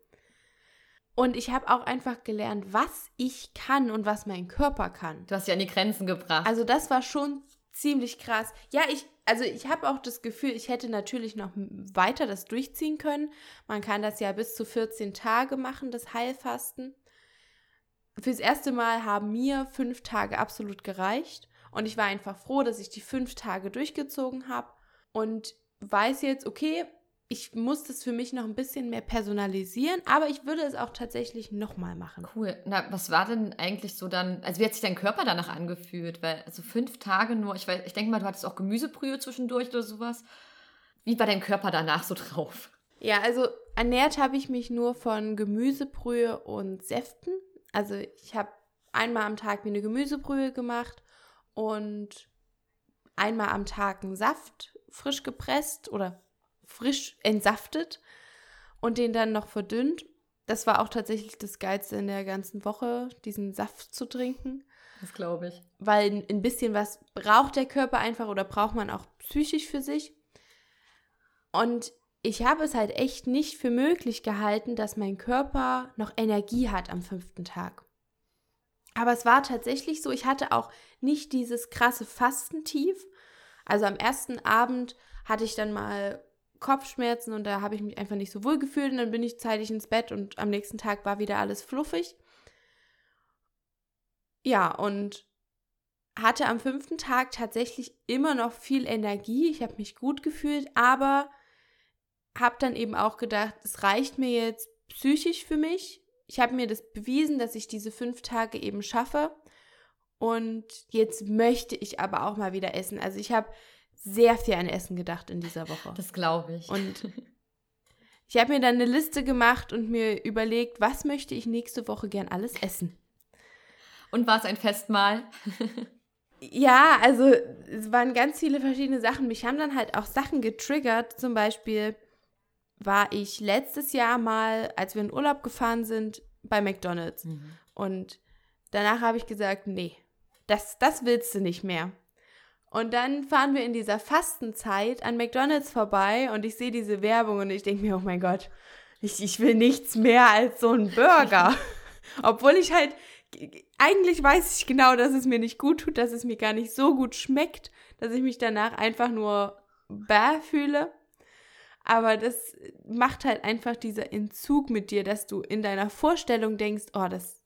Und ich habe auch einfach gelernt, was ich kann und was mein Körper kann. Du hast ja an die Grenzen gebracht. Also das war schon ziemlich krass. Ja, ich, also ich habe auch das Gefühl, ich hätte natürlich noch weiter das durchziehen können. Man kann das ja bis zu 14 Tage machen, das Heilfasten. Fürs erste Mal haben mir fünf Tage absolut gereicht. Und ich war einfach froh, dass ich die fünf Tage durchgezogen habe und weiß jetzt, okay, ich muss das für mich noch ein bisschen mehr personalisieren, aber ich würde es auch tatsächlich nochmal machen. Cool. Na, was war denn eigentlich so dann, also wie hat sich dein Körper danach angefühlt? Weil, also fünf Tage nur, ich, weiß, ich denke mal, du hattest auch Gemüsebrühe zwischendurch oder sowas. Wie war dein Körper danach so drauf? Ja, also ernährt habe ich mich nur von Gemüsebrühe und Säften. Also ich habe einmal am Tag mir eine Gemüsebrühe gemacht und einmal am Tag einen Saft frisch gepresst oder frisch entsaftet und den dann noch verdünnt. Das war auch tatsächlich das Geilste in der ganzen Woche, diesen Saft zu trinken. Das glaube ich. Weil ein bisschen was braucht der Körper einfach oder braucht man auch psychisch für sich. Und ich habe es halt echt nicht für möglich gehalten, dass mein Körper noch Energie hat am fünften Tag. Aber es war tatsächlich so, ich hatte auch nicht dieses krasse Fastentief. Also am ersten Abend hatte ich dann mal Kopfschmerzen und da habe ich mich einfach nicht so wohl gefühlt und dann bin ich zeitig ins Bett und am nächsten Tag war wieder alles fluffig. Ja, und hatte am fünften Tag tatsächlich immer noch viel Energie. Ich habe mich gut gefühlt, aber habe dann eben auch gedacht, es reicht mir jetzt psychisch für mich. Ich habe mir das bewiesen, dass ich diese fünf Tage eben schaffe. Und jetzt möchte ich aber auch mal wieder essen. Also ich habe sehr viel an Essen gedacht in dieser Woche. Das glaube ich. Und ich habe mir dann eine Liste gemacht und mir überlegt, was möchte ich nächste Woche gern alles essen. Und war es ein Festmahl? ja, also es waren ganz viele verschiedene Sachen. Mich haben dann halt auch Sachen getriggert. Zum Beispiel war ich letztes Jahr mal, als wir in Urlaub gefahren sind, bei McDonald's. Mhm. Und danach habe ich gesagt, nee, das, das willst du nicht mehr. Und dann fahren wir in dieser Fastenzeit an McDonald's vorbei und ich sehe diese Werbung und ich denke mir, oh mein Gott, ich, ich will nichts mehr als so einen Burger. Obwohl ich halt, eigentlich weiß ich genau, dass es mir nicht gut tut, dass es mir gar nicht so gut schmeckt, dass ich mich danach einfach nur bäh fühle. Aber das macht halt einfach dieser Entzug mit dir, dass du in deiner Vorstellung denkst, oh, das,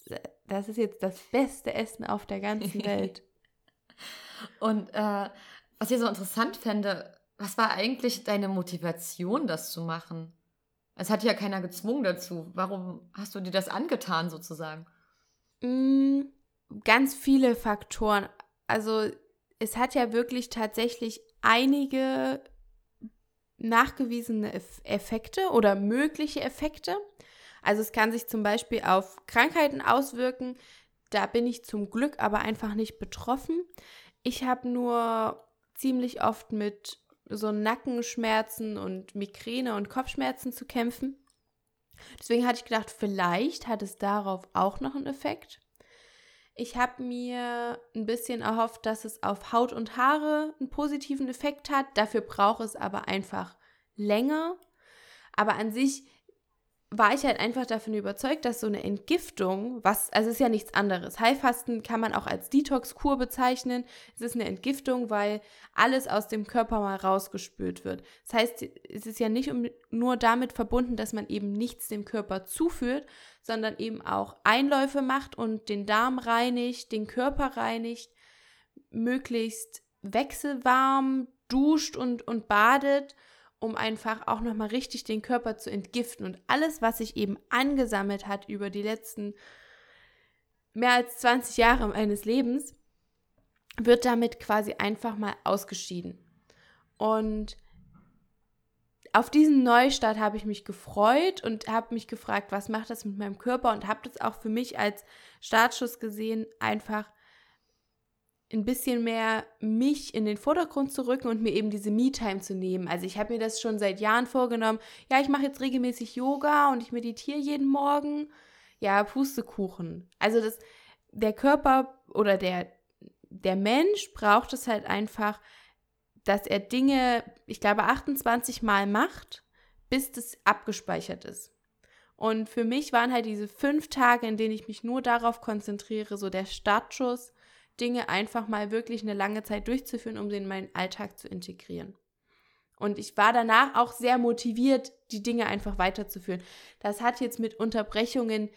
das ist jetzt das beste Essen auf der ganzen Welt. Und äh, was ich so interessant fände, was war eigentlich deine Motivation, das zu machen? Es hat ja keiner gezwungen dazu. Warum hast du dir das angetan, sozusagen? Mm, ganz viele Faktoren. Also es hat ja wirklich tatsächlich einige nachgewiesene Effekte oder mögliche Effekte. Also es kann sich zum Beispiel auf Krankheiten auswirken. Da bin ich zum Glück aber einfach nicht betroffen. Ich habe nur ziemlich oft mit so Nackenschmerzen und Migräne und Kopfschmerzen zu kämpfen. Deswegen hatte ich gedacht, vielleicht hat es darauf auch noch einen Effekt. Ich habe mir ein bisschen erhofft, dass es auf Haut und Haare einen positiven Effekt hat. Dafür braucht es aber einfach länger. Aber an sich war ich halt einfach davon überzeugt, dass so eine Entgiftung, was, also ist ja nichts anderes. Heilfasten kann man auch als Detox-Kur bezeichnen. Es ist eine Entgiftung, weil alles aus dem Körper mal rausgespült wird. Das heißt, es ist ja nicht nur damit verbunden, dass man eben nichts dem Körper zuführt, sondern eben auch Einläufe macht und den Darm reinigt, den Körper reinigt, möglichst wechselwarm duscht und, und badet um einfach auch nochmal richtig den Körper zu entgiften. Und alles, was sich eben angesammelt hat über die letzten mehr als 20 Jahre meines Lebens, wird damit quasi einfach mal ausgeschieden. Und auf diesen Neustart habe ich mich gefreut und habe mich gefragt, was macht das mit meinem Körper und habe das auch für mich als Startschuss gesehen, einfach ein bisschen mehr mich in den Vordergrund zu rücken und mir eben diese Me-Time zu nehmen. Also ich habe mir das schon seit Jahren vorgenommen. Ja, ich mache jetzt regelmäßig Yoga und ich meditiere jeden Morgen. Ja, Pustekuchen. Also das, der Körper oder der, der Mensch braucht es halt einfach, dass er Dinge, ich glaube, 28 Mal macht, bis das abgespeichert ist. Und für mich waren halt diese fünf Tage, in denen ich mich nur darauf konzentriere, so der Startschuss, Dinge einfach mal wirklich eine lange Zeit durchzuführen, um sie in meinen Alltag zu integrieren. Und ich war danach auch sehr motiviert, die Dinge einfach weiterzuführen. Das hat jetzt mit Unterbrechungen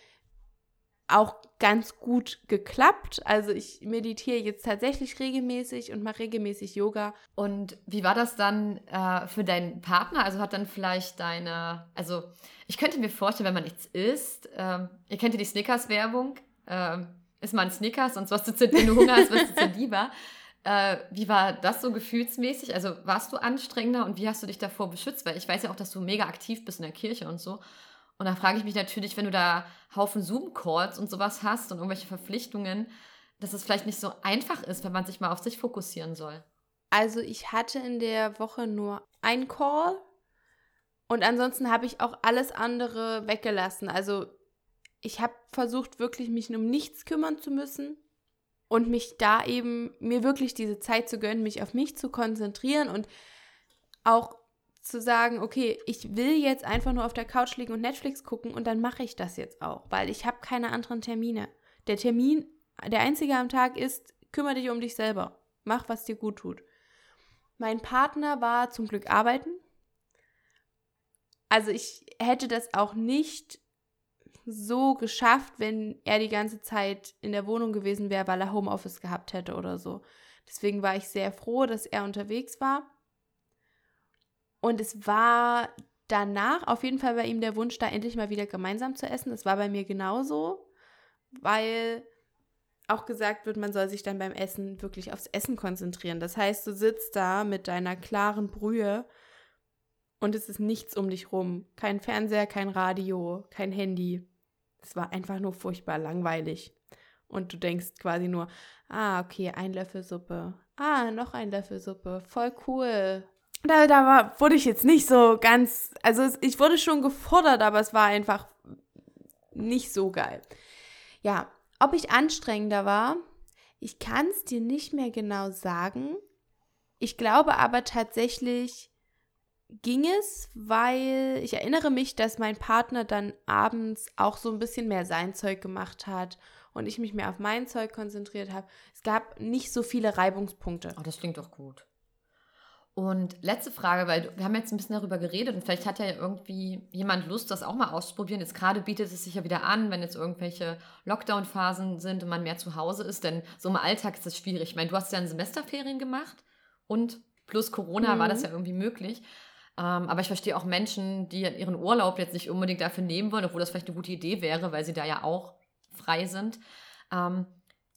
auch ganz gut geklappt. Also ich meditiere jetzt tatsächlich regelmäßig und mache regelmäßig Yoga. Und wie war das dann äh, für deinen Partner? Also hat dann vielleicht deine, also ich könnte mir vorstellen, wenn man nichts isst, ähm, ihr kennt ja die Snickers-Werbung, ähm, ist mal ein Snickers und was du zu, wenn du Hunger hast, wirst du zu lieber. Äh, wie war das so gefühlsmäßig? Also warst du anstrengender und wie hast du dich davor beschützt? Weil ich weiß ja auch, dass du mega aktiv bist in der Kirche und so. Und da frage ich mich natürlich, wenn du da Haufen Zoom-Calls und sowas hast und irgendwelche Verpflichtungen, dass es vielleicht nicht so einfach ist, wenn man sich mal auf sich fokussieren soll. Also ich hatte in der Woche nur einen Call und ansonsten habe ich auch alles andere weggelassen. Also ich habe versucht, wirklich mich um nichts kümmern zu müssen und mich da eben, mir wirklich diese Zeit zu gönnen, mich auf mich zu konzentrieren und auch zu sagen, okay, ich will jetzt einfach nur auf der Couch liegen und Netflix gucken und dann mache ich das jetzt auch, weil ich habe keine anderen Termine. Der Termin, der einzige am Tag ist, kümmere dich um dich selber. Mach, was dir gut tut. Mein Partner war zum Glück arbeiten. Also ich hätte das auch nicht so geschafft, wenn er die ganze Zeit in der Wohnung gewesen wäre, weil er Homeoffice gehabt hätte oder so. Deswegen war ich sehr froh, dass er unterwegs war. Und es war danach auf jeden Fall bei ihm der Wunsch, da endlich mal wieder gemeinsam zu essen. Das war bei mir genauso, weil auch gesagt wird, man soll sich dann beim Essen wirklich aufs Essen konzentrieren. Das heißt, du sitzt da mit deiner klaren Brühe und es ist nichts um dich rum. Kein Fernseher, kein Radio, kein Handy. Es war einfach nur furchtbar langweilig. Und du denkst quasi nur, ah, okay, ein Löffel Suppe. Ah, noch ein Löffel Suppe. Voll cool. Da, da war, wurde ich jetzt nicht so ganz, also ich wurde schon gefordert, aber es war einfach nicht so geil. Ja, ob ich anstrengender war, ich kann es dir nicht mehr genau sagen. Ich glaube aber tatsächlich ging es, weil ich erinnere mich, dass mein Partner dann abends auch so ein bisschen mehr sein Zeug gemacht hat und ich mich mehr auf mein Zeug konzentriert habe. Es gab nicht so viele Reibungspunkte. Oh, das klingt doch gut. Und letzte Frage, weil wir haben jetzt ein bisschen darüber geredet und vielleicht hat ja irgendwie jemand Lust, das auch mal auszuprobieren. Jetzt gerade bietet es sich ja wieder an, wenn jetzt irgendwelche Lockdown-Phasen sind und man mehr zu Hause ist, denn so im Alltag ist das schwierig. Ich meine, du hast ja ein Semesterferien gemacht und plus Corona mhm. war das mhm. ja irgendwie möglich. Ähm, aber ich verstehe auch Menschen, die ihren Urlaub jetzt nicht unbedingt dafür nehmen wollen, obwohl das vielleicht eine gute Idee wäre, weil sie da ja auch frei sind. Ähm,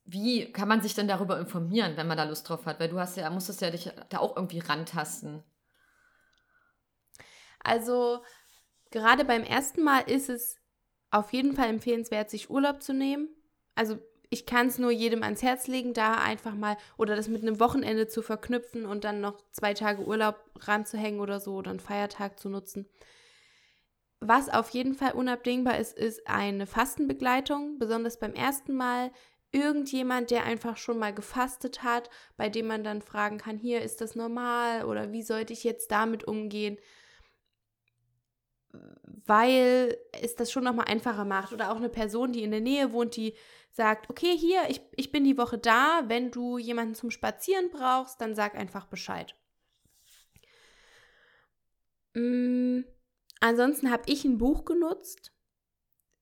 wie kann man sich denn darüber informieren, wenn man da Lust drauf hat? Weil du hast ja, musstest ja dich da auch irgendwie rantasten. Also, gerade beim ersten Mal ist es auf jeden Fall empfehlenswert, sich Urlaub zu nehmen. Also, ich kann es nur jedem ans Herz legen, da einfach mal oder das mit einem Wochenende zu verknüpfen und dann noch zwei Tage Urlaub ranzuhängen oder so oder einen Feiertag zu nutzen. Was auf jeden Fall unabdingbar ist, ist eine Fastenbegleitung. Besonders beim ersten Mal irgendjemand, der einfach schon mal gefastet hat, bei dem man dann fragen kann, hier ist das normal oder wie sollte ich jetzt damit umgehen, weil es das schon nochmal einfacher macht. Oder auch eine Person, die in der Nähe wohnt, die sagt, okay, hier, ich, ich bin die Woche da, wenn du jemanden zum Spazieren brauchst, dann sag einfach Bescheid. Mm, ansonsten habe ich ein Buch genutzt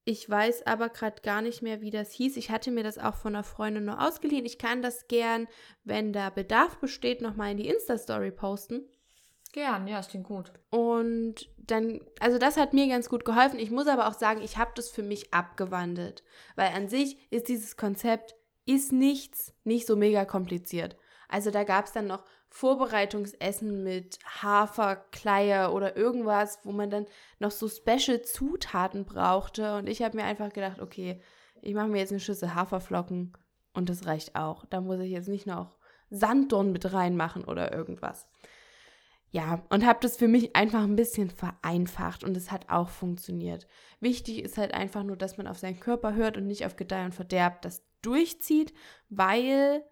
ich weiß aber gerade gar nicht mehr, wie das hieß. Ich hatte mir das auch von einer Freundin nur ausgeliehen. Ich kann das gern, wenn da Bedarf besteht, nochmal in die Insta-Story posten. Gern, ja, das klingt gut. Und dann, also das hat mir ganz gut geholfen. Ich muss aber auch sagen, ich habe das für mich abgewandelt. Weil an sich ist dieses Konzept, ist nichts, nicht so mega kompliziert. Also da gab es dann noch Vorbereitungsessen mit Haferkleie oder irgendwas, wo man dann noch so Special-Zutaten brauchte. Und ich habe mir einfach gedacht, okay, ich mache mir jetzt eine Schüssel Haferflocken und das reicht auch. Da muss ich jetzt nicht noch Sanddorn mit reinmachen oder irgendwas. Ja, und habe das für mich einfach ein bisschen vereinfacht und es hat auch funktioniert. Wichtig ist halt einfach nur, dass man auf seinen Körper hört und nicht auf Gedeih und Verderb das durchzieht, weil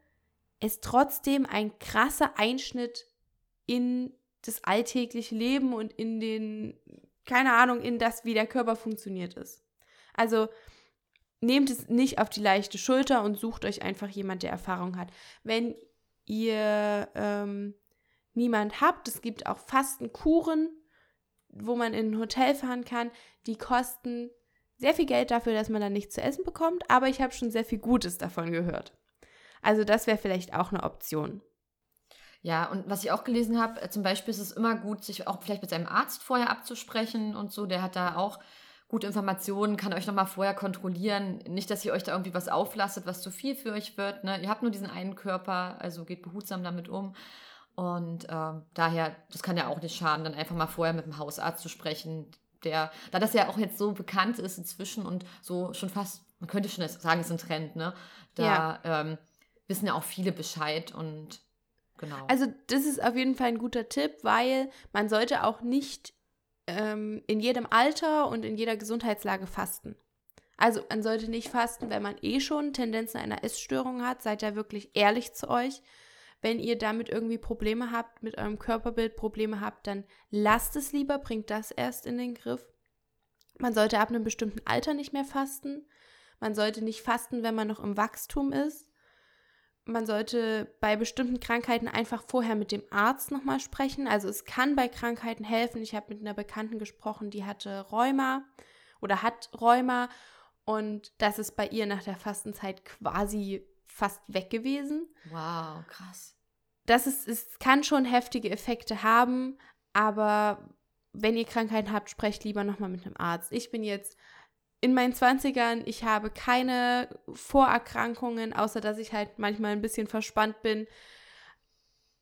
es trotzdem ein krasser Einschnitt in das alltägliche Leben und in den, keine Ahnung, in das, wie der Körper funktioniert ist. Also nehmt es nicht auf die leichte Schulter und sucht euch einfach jemand, der Erfahrung hat. Wenn ihr ähm, niemand habt, es gibt auch Fastenkuren, wo man in ein Hotel fahren kann, die kosten sehr viel Geld dafür, dass man dann nichts zu essen bekommt, aber ich habe schon sehr viel Gutes davon gehört. Also das wäre vielleicht auch eine Option. Ja, und was ich auch gelesen habe, äh, zum Beispiel ist es immer gut, sich auch vielleicht mit seinem Arzt vorher abzusprechen und so. Der hat da auch gute Informationen, kann euch nochmal vorher kontrollieren. Nicht, dass ihr euch da irgendwie was auflastet, was zu viel für euch wird. Ne? Ihr habt nur diesen einen Körper, also geht behutsam damit um. Und äh, daher, das kann ja auch nicht schaden, dann einfach mal vorher mit dem Hausarzt zu sprechen. Der, da das ja auch jetzt so bekannt ist inzwischen und so schon fast, man könnte schon sagen, es ist ein Trend, ne? Da ja. ähm, wissen ja auch viele Bescheid und genau. Also das ist auf jeden Fall ein guter Tipp, weil man sollte auch nicht ähm, in jedem Alter und in jeder Gesundheitslage fasten. Also man sollte nicht fasten, wenn man eh schon Tendenzen einer Essstörung hat. Seid da wirklich ehrlich zu euch. Wenn ihr damit irgendwie Probleme habt, mit eurem Körperbild Probleme habt, dann lasst es lieber, bringt das erst in den Griff. Man sollte ab einem bestimmten Alter nicht mehr fasten. Man sollte nicht fasten, wenn man noch im Wachstum ist man sollte bei bestimmten Krankheiten einfach vorher mit dem Arzt nochmal sprechen. Also es kann bei Krankheiten helfen. Ich habe mit einer Bekannten gesprochen, die hatte Rheuma oder hat Rheuma und das ist bei ihr nach der Fastenzeit quasi fast weg gewesen. Wow, krass. Das ist, es kann schon heftige Effekte haben, aber wenn ihr Krankheiten habt, sprecht lieber nochmal mit einem Arzt. Ich bin jetzt in meinen 20ern, ich habe keine Vorerkrankungen, außer dass ich halt manchmal ein bisschen verspannt bin.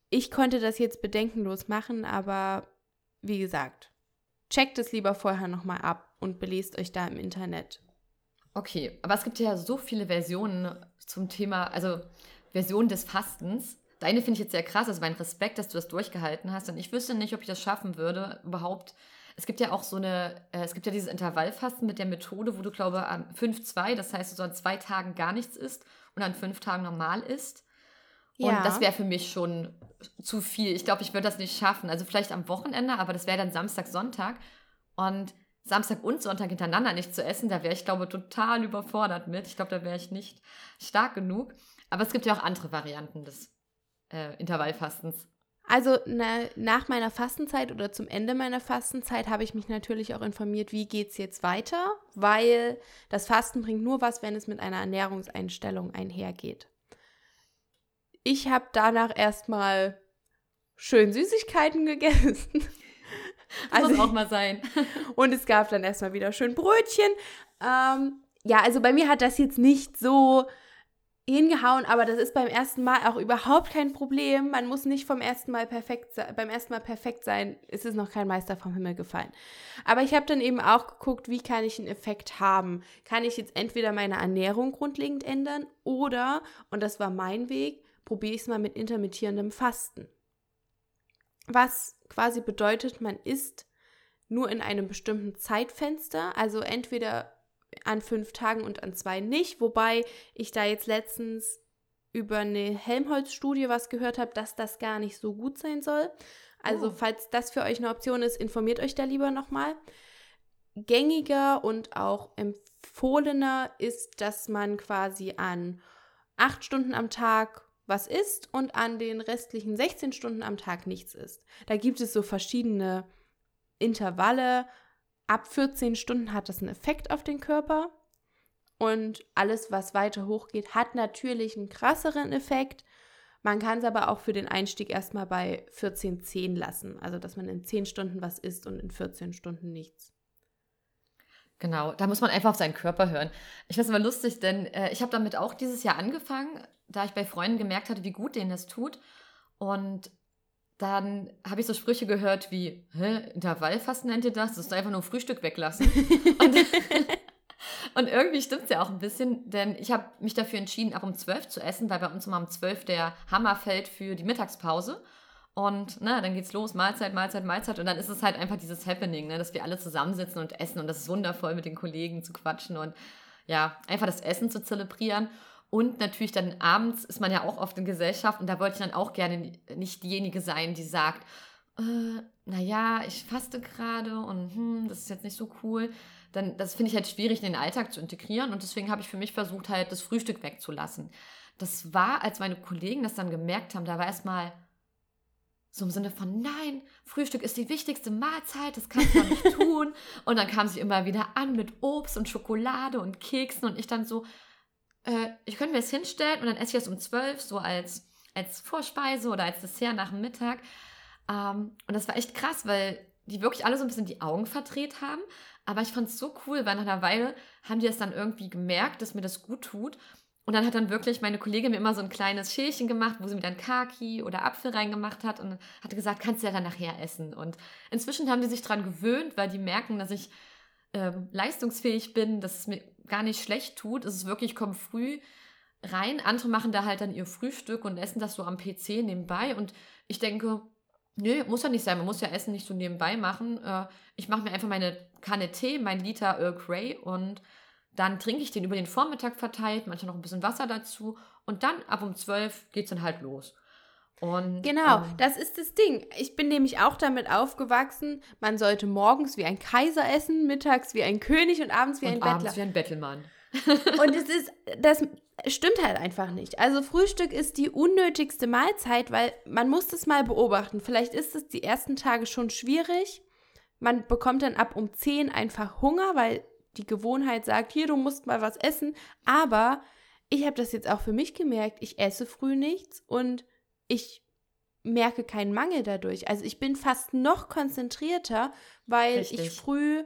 Ich konnte das jetzt bedenkenlos machen, aber wie gesagt, checkt es lieber vorher nochmal ab und belest euch da im Internet. Okay, aber es gibt ja so viele Versionen zum Thema, also Versionen des Fastens. Deine finde ich jetzt sehr krass, also mein Respekt, dass du das durchgehalten hast. Und ich wüsste nicht, ob ich das schaffen würde, überhaupt. Es gibt ja auch so eine, äh, es gibt ja dieses Intervallfasten mit der Methode, wo du, glaube an 5-2, das heißt, du so an zwei Tagen gar nichts isst und an fünf Tagen normal isst. Und ja. das wäre für mich schon zu viel. Ich glaube, ich würde das nicht schaffen. Also vielleicht am Wochenende, aber das wäre dann Samstag, Sonntag. Und Samstag und Sonntag hintereinander nicht zu essen, da wäre ich, glaube ich, total überfordert mit. Ich glaube, da wäre ich nicht stark genug. Aber es gibt ja auch andere Varianten des äh, Intervallfastens. Also na, nach meiner Fastenzeit oder zum Ende meiner Fastenzeit habe ich mich natürlich auch informiert, wie geht es jetzt weiter, weil das Fasten bringt nur was, wenn es mit einer Ernährungseinstellung einhergeht. Ich habe danach erstmal schön Süßigkeiten gegessen. Also muss auch mal sein. und es gab dann erstmal wieder schön Brötchen. Ähm, ja, also bei mir hat das jetzt nicht so hingehauen, aber das ist beim ersten Mal auch überhaupt kein Problem. Man muss nicht vom ersten Mal perfekt beim ersten Mal perfekt sein, ist es noch kein Meister vom Himmel gefallen. Aber ich habe dann eben auch geguckt, wie kann ich einen Effekt haben? Kann ich jetzt entweder meine Ernährung grundlegend ändern oder, und das war mein Weg, probiere ich es mal mit intermittierendem Fasten. Was quasi bedeutet, man isst nur in einem bestimmten Zeitfenster, also entweder an fünf Tagen und an zwei nicht, wobei ich da jetzt letztens über eine Helmholtz-Studie was gehört habe, dass das gar nicht so gut sein soll. Also, oh. falls das für euch eine Option ist, informiert euch da lieber nochmal. Gängiger und auch empfohlener ist, dass man quasi an acht Stunden am Tag was isst und an den restlichen 16 Stunden am Tag nichts isst. Da gibt es so verschiedene Intervalle, ab 14 Stunden hat das einen Effekt auf den Körper. Und alles, was weiter hochgeht, hat natürlich einen krasseren Effekt. Man kann es aber auch für den Einstieg erstmal bei 14,10 lassen. Also, dass man in 10 Stunden was isst und in 14 Stunden nichts. Genau, da muss man einfach auf seinen Körper hören. Ich finde es immer lustig, denn äh, ich habe damit auch dieses Jahr angefangen, da ich bei Freunden gemerkt hatte, wie gut denen das tut. Und dann habe ich so Sprüche gehört wie, hä, Intervallfasten nennt ihr das? Das ist einfach nur Frühstück weglassen. und, und, irgendwie stimmt es ja auch ein bisschen, denn ich habe mich dafür entschieden, ab um 12 zu essen, weil bei uns immer um 12 der Hammer fällt für die Mittagspause. Und na, dann geht's los, Mahlzeit, Mahlzeit, Mahlzeit. Und dann ist es halt einfach dieses Happening, ne, dass wir alle zusammensitzen und essen. Und das ist wundervoll, mit den Kollegen zu quatschen und ja, einfach das Essen zu zelebrieren. Und natürlich dann abends ist man ja auch oft in Gesellschaft und da wollte ich dann auch gerne nicht diejenige sein, die sagt, äh, naja, ich faste gerade und hm, das ist jetzt nicht so cool. Dann, das finde ich halt schwierig in den Alltag zu integrieren und deswegen habe ich für mich versucht, halt das Frühstück wegzulassen. Das war, als meine Kollegen das dann gemerkt haben, da war erstmal so im Sinne von, nein, Frühstück ist die wichtigste Mahlzeit, das kannst du nicht tun. Und dann kam sie immer wieder an mit Obst und Schokolade und Keksen und ich dann so, äh, ich könnte mir das hinstellen und dann esse ich das um 12, so als, als Vorspeise oder als Dessert nach dem Mittag. Ähm, und das war echt krass, weil die wirklich alle so ein bisschen die Augen verdreht haben. Aber ich fand es so cool, weil nach einer Weile haben die es dann irgendwie gemerkt, dass mir das gut tut. Und dann hat dann wirklich meine Kollegin mir immer so ein kleines Schälchen gemacht, wo sie mir dann Kaki oder Apfel reingemacht hat und hatte gesagt, kannst du ja dann nachher essen. Und inzwischen haben die sich daran gewöhnt, weil die merken, dass ich ähm, leistungsfähig bin, dass es mir gar nicht schlecht tut. Es ist wirklich, ich komme früh rein. Andere machen da halt dann ihr Frühstück und essen das so am PC nebenbei. Und ich denke, nö, muss ja nicht sein. Man muss ja Essen nicht so nebenbei machen. Äh, ich mache mir einfach meine Kanne Tee, mein Liter Earl Grey und dann trinke ich den über den Vormittag verteilt, manchmal noch ein bisschen Wasser dazu. Und dann ab um 12 geht es dann halt los. Und, genau, ähm, das ist das Ding. Ich bin nämlich auch damit aufgewachsen, man sollte morgens wie ein Kaiser essen, mittags wie ein König und abends wie und ein abends Bettler. wie ein Bettelmann. und es ist, das stimmt halt einfach nicht. Also Frühstück ist die unnötigste Mahlzeit, weil man muss das mal beobachten. Vielleicht ist es die ersten Tage schon schwierig. Man bekommt dann ab um 10 einfach Hunger, weil die Gewohnheit sagt, hier, du musst mal was essen. Aber ich habe das jetzt auch für mich gemerkt, ich esse früh nichts und ich merke keinen Mangel dadurch. Also ich bin fast noch konzentrierter, weil Richtig. ich früh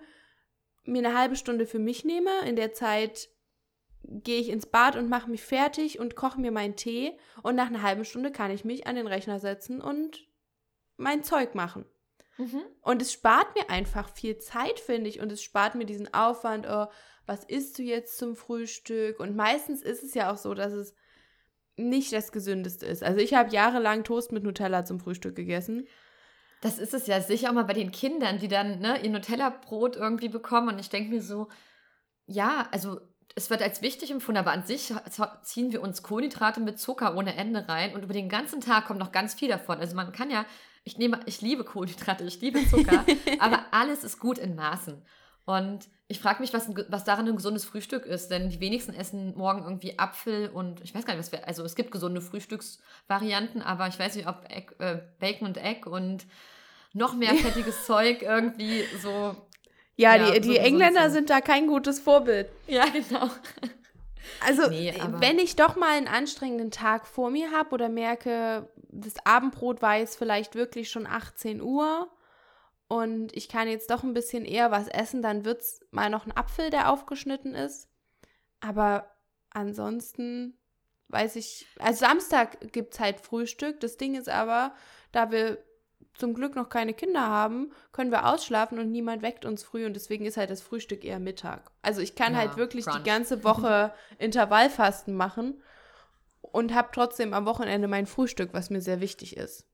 mir eine halbe Stunde für mich nehme. In der Zeit gehe ich ins Bad und mache mich fertig und koche mir meinen Tee. Und nach einer halben Stunde kann ich mich an den Rechner setzen und mein Zeug machen. Mhm. Und es spart mir einfach viel Zeit, finde ich. Und es spart mir diesen Aufwand, oh, was isst du jetzt zum Frühstück? Und meistens ist es ja auch so, dass es nicht das Gesündeste ist. Also ich habe jahrelang Toast mit Nutella zum Frühstück gegessen. Das ist es ja sicher auch mal bei den Kindern, die dann ne, ihr Nutella-Brot irgendwie bekommen. Und ich denke mir so, ja, also es wird als wichtig empfunden, aber an sich ziehen wir uns Kohlenhydrate mit Zucker ohne Ende rein und über den ganzen Tag kommt noch ganz viel davon. Also man kann ja, ich nehme, ich liebe Kohlenhydrate, ich liebe Zucker, aber alles ist gut in Maßen. Und ich frage mich, was, was daran ein gesundes Frühstück ist, denn die wenigsten essen morgen irgendwie Apfel und ich weiß gar nicht, was wir, also es gibt gesunde Frühstücksvarianten, aber ich weiß nicht, ob Egg, äh, Bacon und Egg und noch mehr fettiges Zeug irgendwie so. Ja, ja die, die so Engländer sind. sind da kein gutes Vorbild. Ja, genau. Also, nee, wenn ich doch mal einen anstrengenden Tag vor mir habe oder merke, das Abendbrot war jetzt vielleicht wirklich schon 18 Uhr und ich kann jetzt doch ein bisschen eher was essen, dann wird es mal noch ein Apfel, der aufgeschnitten ist. Aber ansonsten weiß ich, also Samstag gibt es halt Frühstück. Das Ding ist aber, da wir zum Glück noch keine Kinder haben, können wir ausschlafen und niemand weckt uns früh und deswegen ist halt das Frühstück eher Mittag. Also ich kann ja, halt wirklich Crunch. die ganze Woche Intervallfasten machen und habe trotzdem am Wochenende mein Frühstück, was mir sehr wichtig ist.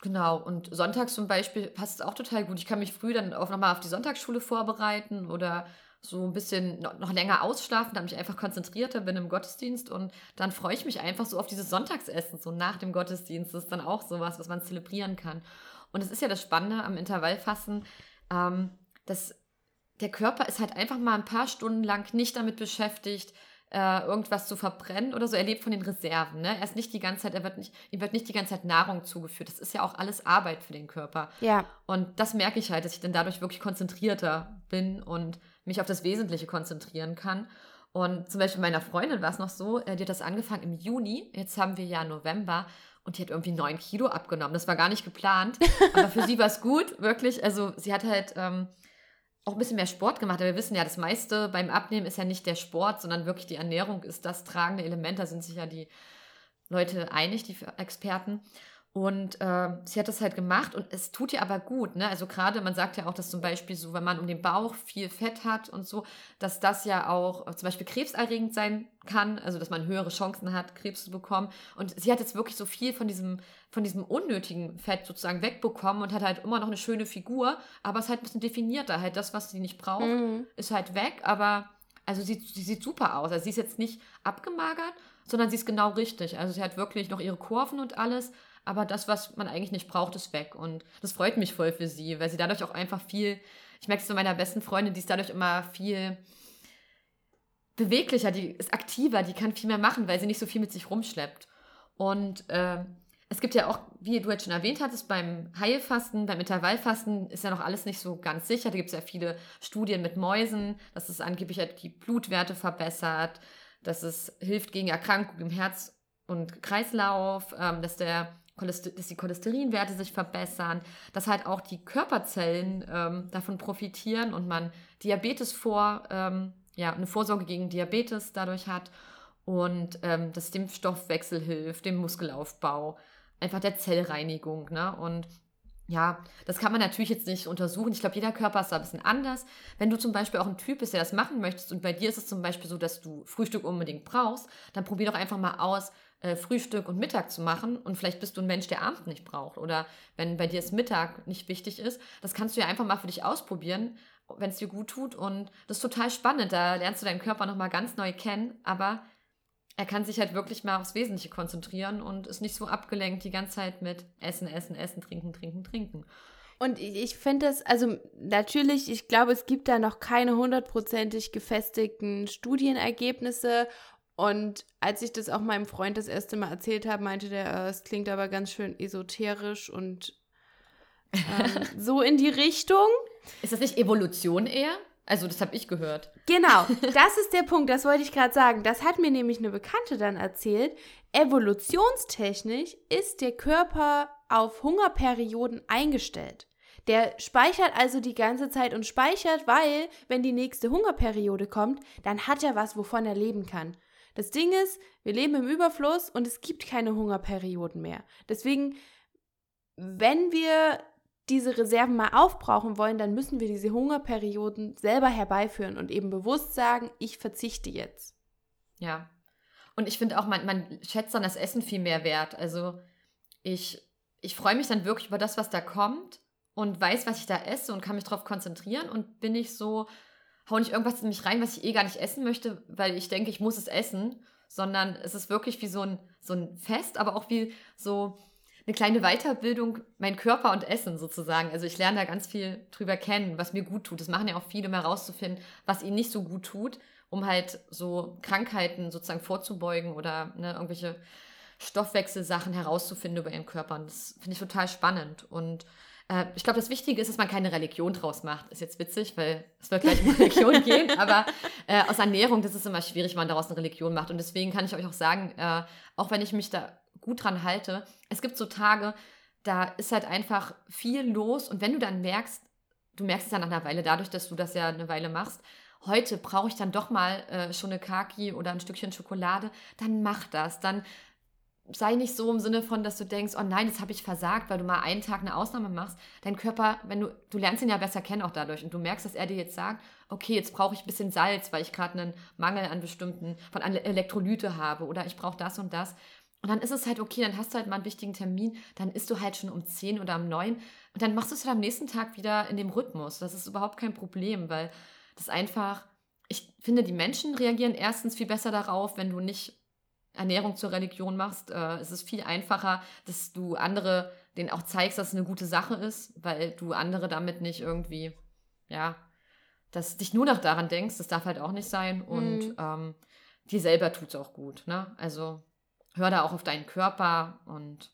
Genau, und sonntags zum Beispiel passt es auch total gut. Ich kann mich früh dann auch nochmal auf die Sonntagsschule vorbereiten oder so ein bisschen noch länger ausschlafen, damit ich einfach konzentrierter bin im Gottesdienst und dann freue ich mich einfach so auf dieses Sonntagsessen, so nach dem Gottesdienst. Das ist dann auch sowas, was man zelebrieren kann. Und es ist ja das Spannende am Intervallfassen, ähm, dass der Körper ist halt einfach mal ein paar Stunden lang nicht damit beschäftigt, äh, irgendwas zu verbrennen oder so. Er lebt von den Reserven. Ne? Er ist nicht die ganze Zeit, er wird nicht, ihm wird nicht die ganze Zeit Nahrung zugeführt. Das ist ja auch alles Arbeit für den Körper. Ja. Und das merke ich halt, dass ich dann dadurch wirklich konzentrierter bin und mich auf das Wesentliche konzentrieren kann. Und zum Beispiel meiner Freundin war es noch so, äh, die hat das angefangen im Juni, jetzt haben wir ja November und die hat irgendwie neun Kilo abgenommen. Das war gar nicht geplant, aber für sie war es gut, wirklich. Also sie hat halt ähm, auch ein bisschen mehr Sport gemacht. Aber wir wissen ja, das meiste beim Abnehmen ist ja nicht der Sport, sondern wirklich die Ernährung ist das tragende Element. Da sind sich ja die Leute einig, die Experten. Und äh, sie hat das halt gemacht und es tut ihr aber gut. Ne? Also gerade, man sagt ja auch, dass zum Beispiel so, wenn man um den Bauch viel Fett hat und so, dass das ja auch zum Beispiel krebserregend sein kann, also dass man höhere Chancen hat, Krebs zu bekommen. Und sie hat jetzt wirklich so viel von diesem, von diesem unnötigen Fett sozusagen wegbekommen und hat halt immer noch eine schöne Figur, aber es ist halt ein bisschen definierter. Halt das, was sie nicht braucht, mhm. ist halt weg, aber also sie, sie sieht super aus. Also sie ist jetzt nicht abgemagert, sondern sie ist genau richtig. Also sie hat wirklich noch ihre Kurven und alles, aber das, was man eigentlich nicht braucht, ist weg. Und das freut mich voll für sie, weil sie dadurch auch einfach viel, ich merke es bei meiner besten Freundin, die ist dadurch immer viel beweglicher, die ist aktiver, die kann viel mehr machen, weil sie nicht so viel mit sich rumschleppt. Und äh, es gibt ja auch, wie du jetzt schon erwähnt hattest, beim Heilfasten, beim Intervallfasten ist ja noch alles nicht so ganz sicher. Da gibt es ja viele Studien mit Mäusen, dass es angeblich halt die Blutwerte verbessert, dass es hilft gegen Erkrankungen im Herz und Kreislauf, ähm, dass der dass die Cholesterinwerte sich verbessern, dass halt auch die Körperzellen ähm, davon profitieren und man Diabetes vor, ähm, ja, eine Vorsorge gegen Diabetes dadurch hat und ähm, das dem Stoffwechsel hilft, dem Muskelaufbau, einfach der Zellreinigung, ne? Und ja, das kann man natürlich jetzt nicht untersuchen. Ich glaube, jeder Körper ist da ein bisschen anders. Wenn du zum Beispiel auch ein Typ bist, der das machen möchtest und bei dir ist es zum Beispiel so, dass du Frühstück unbedingt brauchst, dann probier doch einfach mal aus, äh, Frühstück und Mittag zu machen und vielleicht bist du ein Mensch, der Abend nicht braucht oder wenn bei dir das Mittag nicht wichtig ist, das kannst du ja einfach mal für dich ausprobieren, wenn es dir gut tut und das ist total spannend, da lernst du deinen Körper nochmal ganz neu kennen, aber er kann sich halt wirklich mal aufs Wesentliche konzentrieren und ist nicht so abgelenkt die ganze Zeit mit Essen, Essen, Essen, Trinken, Trinken, Trinken. Und ich finde das, also natürlich, ich glaube, es gibt da noch keine hundertprozentig gefestigten Studienergebnisse und als ich das auch meinem Freund das erste Mal erzählt habe, meinte der, äh, es klingt aber ganz schön esoterisch und ähm, so in die Richtung. Ist das nicht Evolution eher? Also, das habe ich gehört. Genau, das ist der Punkt, das wollte ich gerade sagen. Das hat mir nämlich eine Bekannte dann erzählt. Evolutionstechnisch ist der Körper auf Hungerperioden eingestellt. Der speichert also die ganze Zeit und speichert, weil, wenn die nächste Hungerperiode kommt, dann hat er was, wovon er leben kann. Das Ding ist, wir leben im Überfluss und es gibt keine Hungerperioden mehr. Deswegen, wenn wir diese Reserven mal aufbrauchen wollen, dann müssen wir diese Hungerperioden selber herbeiführen und eben bewusst sagen, ich verzichte jetzt. Ja. Und ich finde auch, man, man schätzt dann das Essen viel mehr wert. Also ich, ich freue mich dann wirklich über das, was da kommt und weiß, was ich da esse und kann mich darauf konzentrieren und bin ich so, hau nicht irgendwas in mich rein, was ich eh gar nicht essen möchte, weil ich denke, ich muss es essen, sondern es ist wirklich wie so ein, so ein Fest, aber auch wie so eine kleine Weiterbildung, mein Körper und Essen sozusagen. Also ich lerne da ganz viel drüber kennen, was mir gut tut. Das machen ja auch viele, um herauszufinden, was ihnen nicht so gut tut, um halt so Krankheiten sozusagen vorzubeugen oder ne, irgendwelche Stoffwechselsachen herauszufinden über ihren Körper. Und das finde ich total spannend. Und äh, ich glaube, das Wichtige ist, dass man keine Religion draus macht. Ist jetzt witzig, weil es wird gleich um Religion gehen, aber äh, aus Ernährung, das ist immer schwierig, wenn man daraus eine Religion macht. Und deswegen kann ich euch auch sagen, äh, auch wenn ich mich da gut dran halte, es gibt so Tage, da ist halt einfach viel los. Und wenn du dann merkst, du merkst es ja nach einer Weile, dadurch, dass du das ja eine Weile machst, heute brauche ich dann doch mal äh, schon eine Kaki oder ein Stückchen Schokolade, dann mach das. Dann sei nicht so im Sinne von, dass du denkst, oh nein, jetzt habe ich versagt, weil du mal einen Tag eine Ausnahme machst. Dein Körper, wenn du, du lernst ihn ja besser kennen auch dadurch und du merkst, dass er dir jetzt sagt, okay, jetzt brauche ich ein bisschen Salz, weil ich gerade einen Mangel an bestimmten, von Elektrolyte habe oder ich brauche das und das. Und dann ist es halt okay, dann hast du halt mal einen wichtigen Termin, dann isst du halt schon um 10 oder um 9 und dann machst du es halt am nächsten Tag wieder in dem Rhythmus. Das ist überhaupt kein Problem, weil das einfach, ich finde, die Menschen reagieren erstens viel besser darauf, wenn du nicht Ernährung zur Religion machst. Äh, es ist viel einfacher, dass du andere denen auch zeigst, dass es eine gute Sache ist, weil du andere damit nicht irgendwie, ja, dass dich nur noch daran denkst, das darf halt auch nicht sein. Und mhm. ähm, dir selber tut es auch gut. Ne? Also hör da auch auf deinen Körper und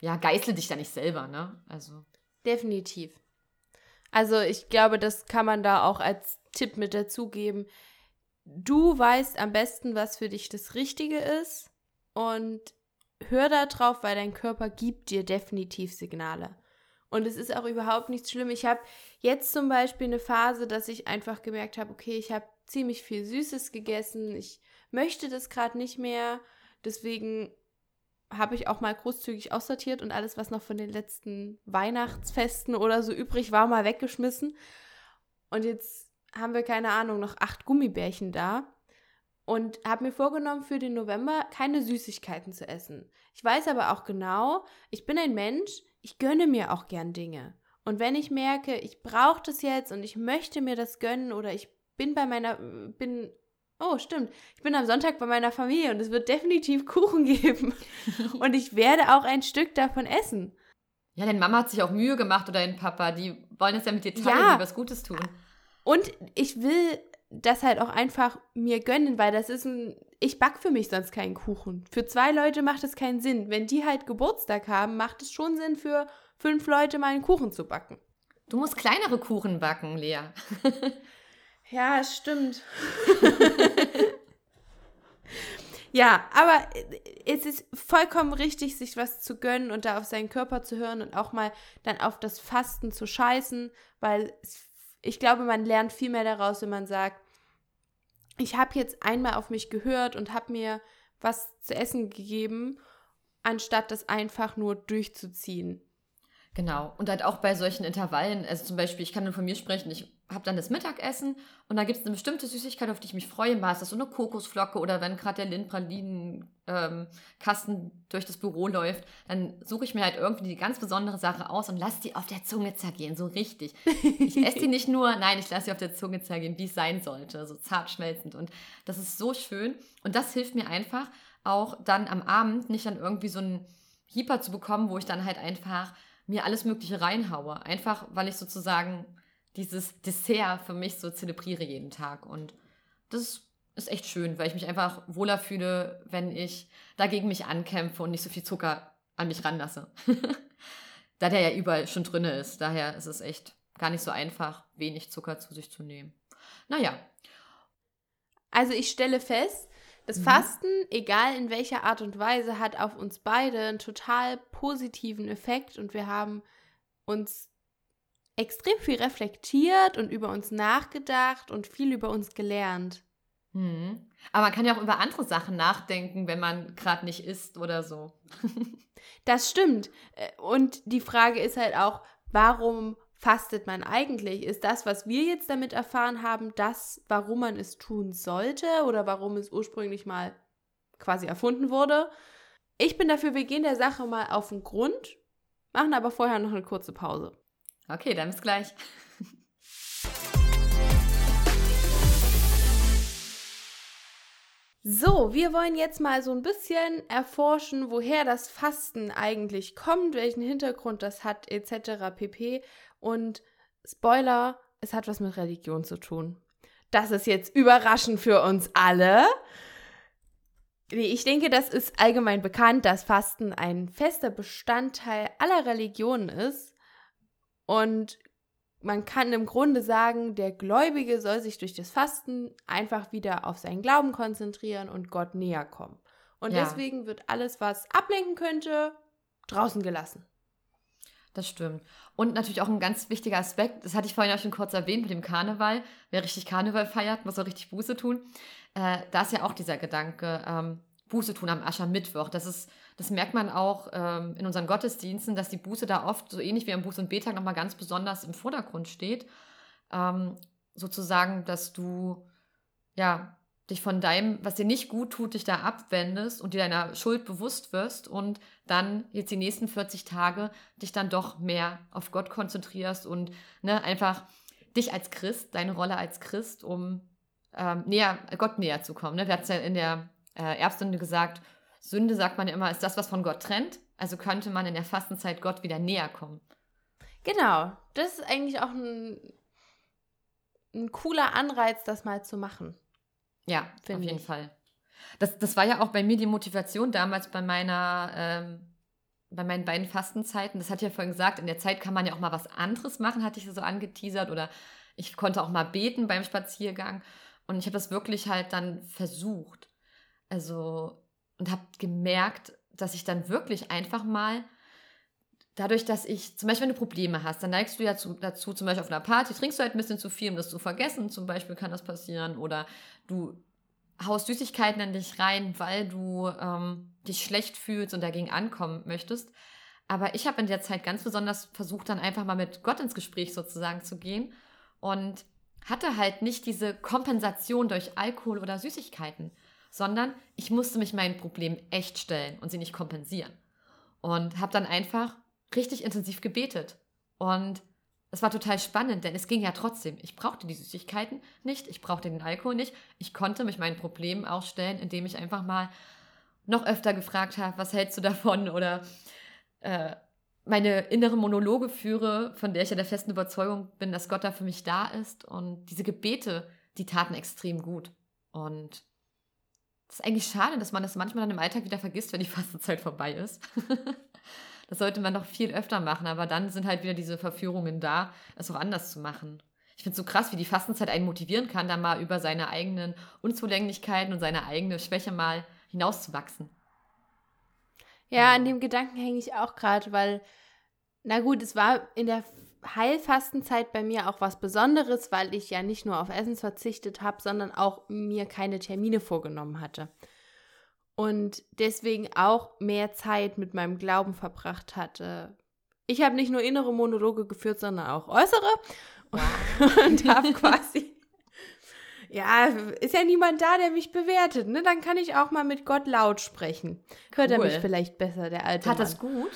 ja, geißle dich da nicht selber, ne? Also. Definitiv. Also ich glaube, das kann man da auch als Tipp mit dazugeben du weißt am besten, was für dich das Richtige ist und hör da drauf, weil dein Körper gibt dir definitiv Signale. Und es ist auch überhaupt nichts schlimm. Ich habe jetzt zum Beispiel eine Phase, dass ich einfach gemerkt habe, okay, ich habe ziemlich viel Süßes gegessen. Ich möchte das gerade nicht mehr. Deswegen habe ich auch mal großzügig aussortiert und alles, was noch von den letzten Weihnachtsfesten oder so übrig war, mal weggeschmissen. Und jetzt haben wir, keine Ahnung, noch acht Gummibärchen da und habe mir vorgenommen, für den November keine Süßigkeiten zu essen. Ich weiß aber auch genau, ich bin ein Mensch, ich gönne mir auch gern Dinge. Und wenn ich merke, ich brauche das jetzt und ich möchte mir das gönnen oder ich bin bei meiner, bin, oh stimmt, ich bin am Sonntag bei meiner Familie und es wird definitiv Kuchen geben. und ich werde auch ein Stück davon essen. Ja, deine Mama hat sich auch Mühe gemacht oder dein Papa, die wollen es ja mit dir teilen, ja, was Gutes tun. Und ich will das halt auch einfach mir gönnen, weil das ist ein. Ich back für mich sonst keinen Kuchen. Für zwei Leute macht es keinen Sinn. Wenn die halt Geburtstag haben, macht es schon Sinn, für fünf Leute mal einen Kuchen zu backen. Du musst kleinere Kuchen backen, Lea. ja, stimmt. ja, aber es ist vollkommen richtig, sich was zu gönnen und da auf seinen Körper zu hören und auch mal dann auf das Fasten zu scheißen, weil es ich glaube, man lernt viel mehr daraus, wenn man sagt, ich habe jetzt einmal auf mich gehört und habe mir was zu essen gegeben, anstatt das einfach nur durchzuziehen. Genau. Und halt auch bei solchen Intervallen, also zum Beispiel, ich kann nur von mir sprechen, ich habe dann das Mittagessen und da gibt es eine bestimmte Süßigkeit, auf die ich mich freue. Mal ist das so eine Kokosflocke oder wenn gerade der Lindpralinen-Kasten ähm, durch das Büro läuft, dann suche ich mir halt irgendwie die ganz besondere Sache aus und lasse die auf der Zunge zergehen, so richtig. Ich esse die nicht nur, nein, ich lasse sie auf der Zunge zergehen, wie es sein sollte, so zart schmelzend. Und das ist so schön und das hilft mir einfach auch dann am Abend nicht dann irgendwie so einen Hyper zu bekommen, wo ich dann halt einfach mir alles Mögliche reinhaue. Einfach, weil ich sozusagen dieses Dessert für mich so zelebriere jeden Tag. Und das ist echt schön, weil ich mich einfach wohler fühle, wenn ich dagegen mich ankämpfe und nicht so viel Zucker an mich ranlasse. da der ja überall schon drin ist. Daher ist es echt gar nicht so einfach, wenig Zucker zu sich zu nehmen. Naja. Also ich stelle fest, das mhm. Fasten, egal in welcher Art und Weise, hat auf uns beide einen total positiven Effekt und wir haben uns extrem viel reflektiert und über uns nachgedacht und viel über uns gelernt. Hm. Aber man kann ja auch über andere Sachen nachdenken, wenn man gerade nicht isst oder so. das stimmt. Äh, und die Frage ist halt auch, warum fastet man eigentlich? Ist das, was wir jetzt damit erfahren haben, das, warum man es tun sollte oder warum es ursprünglich mal quasi erfunden wurde? Ich bin dafür, wir gehen der Sache mal auf den Grund, machen aber vorher noch eine kurze Pause. Okay, dann bis gleich. So, wir wollen jetzt mal so ein bisschen erforschen, woher das Fasten eigentlich kommt, welchen Hintergrund das hat, etc. pp. Und Spoiler, es hat was mit Religion zu tun. Das ist jetzt überraschend für uns alle. Ich denke, das ist allgemein bekannt, dass Fasten ein fester Bestandteil aller Religionen ist. Und man kann im Grunde sagen, der Gläubige soll sich durch das Fasten einfach wieder auf seinen Glauben konzentrieren und Gott näher kommen. Und ja. deswegen wird alles, was ablenken könnte, draußen gelassen. Das stimmt. Und natürlich auch ein ganz wichtiger Aspekt, das hatte ich vorhin auch schon kurz erwähnt mit dem Karneval. Wer richtig Karneval feiert, muss auch richtig Buße tun. Äh, da ist ja auch dieser Gedanke, ähm, Buße tun am Aschermittwoch. Das ist das merkt man auch ähm, in unseren Gottesdiensten, dass die Buße da oft so ähnlich wie am Buß- und Betag nochmal ganz besonders im Vordergrund steht. Ähm, sozusagen, dass du ja dich von deinem, was dir nicht gut tut, dich da abwendest und dir deiner Schuld bewusst wirst und dann jetzt die nächsten 40 Tage dich dann doch mehr auf Gott konzentrierst und ne, einfach dich als Christ, deine Rolle als Christ, um ähm, näher, Gott näher zu kommen. Ne? Wir hatten es ja in der äh, Erbstunde gesagt, Sünde, sagt man ja immer, ist das, was von Gott trennt. Also könnte man in der Fastenzeit Gott wieder näher kommen. Genau, das ist eigentlich auch ein, ein cooler Anreiz, das mal zu machen. Ja, auf jeden ich. Fall. Das, das war ja auch bei mir die Motivation damals bei meiner, ähm, bei meinen beiden Fastenzeiten. Das hat ja vorhin gesagt, in der Zeit kann man ja auch mal was anderes machen, hatte ich so angeteasert. Oder ich konnte auch mal beten beim Spaziergang. Und ich habe das wirklich halt dann versucht. Also und habe gemerkt, dass ich dann wirklich einfach mal dadurch, dass ich, zum Beispiel, wenn du Probleme hast, dann neigst du ja zu, dazu, zum Beispiel auf einer Party, trinkst du halt ein bisschen zu viel, um das zu vergessen, zum Beispiel kann das passieren, oder du haust Süßigkeiten in dich rein, weil du ähm, dich schlecht fühlst und dagegen ankommen möchtest. Aber ich habe in der Zeit ganz besonders versucht, dann einfach mal mit Gott ins Gespräch sozusagen zu gehen und hatte halt nicht diese Kompensation durch Alkohol oder Süßigkeiten sondern ich musste mich meinen Problemen echt stellen und sie nicht kompensieren. Und habe dann einfach richtig intensiv gebetet. Und es war total spannend, denn es ging ja trotzdem. Ich brauchte die Süßigkeiten nicht, ich brauchte den Alkohol nicht. Ich konnte mich meinen Problemen ausstellen, indem ich einfach mal noch öfter gefragt habe, was hältst du davon? Oder äh, meine innere Monologe führe, von der ich ja der festen Überzeugung bin, dass Gott da für mich da ist. Und diese Gebete, die taten extrem gut. Und das ist eigentlich schade, dass man das manchmal dann im Alltag wieder vergisst, wenn die Fastenzeit vorbei ist. das sollte man noch viel öfter machen, aber dann sind halt wieder diese Verführungen da, es auch anders zu machen. Ich finde es so krass, wie die Fastenzeit einen motivieren kann, da mal über seine eigenen Unzulänglichkeiten und seine eigene Schwäche mal hinauszuwachsen. Ja, an dem Gedanken hänge ich auch gerade, weil, na gut, es war in der Heilfastenzeit bei mir auch was Besonderes, weil ich ja nicht nur auf Essen verzichtet habe, sondern auch mir keine Termine vorgenommen hatte. Und deswegen auch mehr Zeit mit meinem Glauben verbracht hatte. Ich habe nicht nur innere Monologe geführt, sondern auch äußere. Und habe quasi. Ja, ist ja niemand da, der mich bewertet, ne? Dann kann ich auch mal mit Gott laut sprechen. Hört cool. er mich vielleicht besser, der alte Hat Mann. das gut?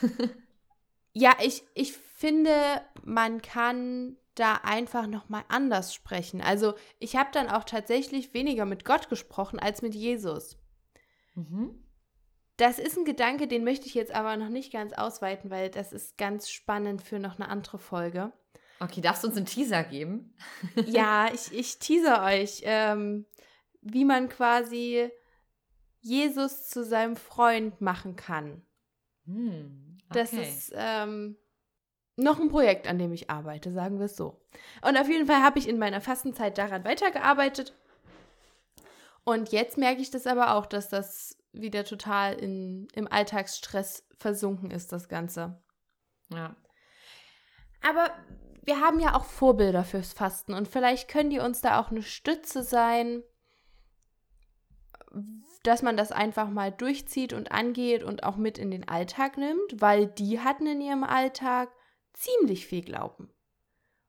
ja, ich, ich finde, man kann da einfach noch mal anders sprechen. Also ich habe dann auch tatsächlich weniger mit Gott gesprochen als mit Jesus. Mhm. Das ist ein Gedanke, den möchte ich jetzt aber noch nicht ganz ausweiten, weil das ist ganz spannend für noch eine andere Folge. Okay, darfst du uns einen Teaser geben? ja, ich, ich teaser euch, ähm, wie man quasi Jesus zu seinem Freund machen kann. Hm, okay. Das ist ähm, noch ein Projekt, an dem ich arbeite, sagen wir es so. Und auf jeden Fall habe ich in meiner Fastenzeit daran weitergearbeitet. Und jetzt merke ich das aber auch, dass das wieder total in, im Alltagsstress versunken ist, das Ganze. Ja. Aber wir haben ja auch Vorbilder fürs Fasten und vielleicht können die uns da auch eine Stütze sein, dass man das einfach mal durchzieht und angeht und auch mit in den Alltag nimmt, weil die hatten in ihrem Alltag ziemlich viel Glauben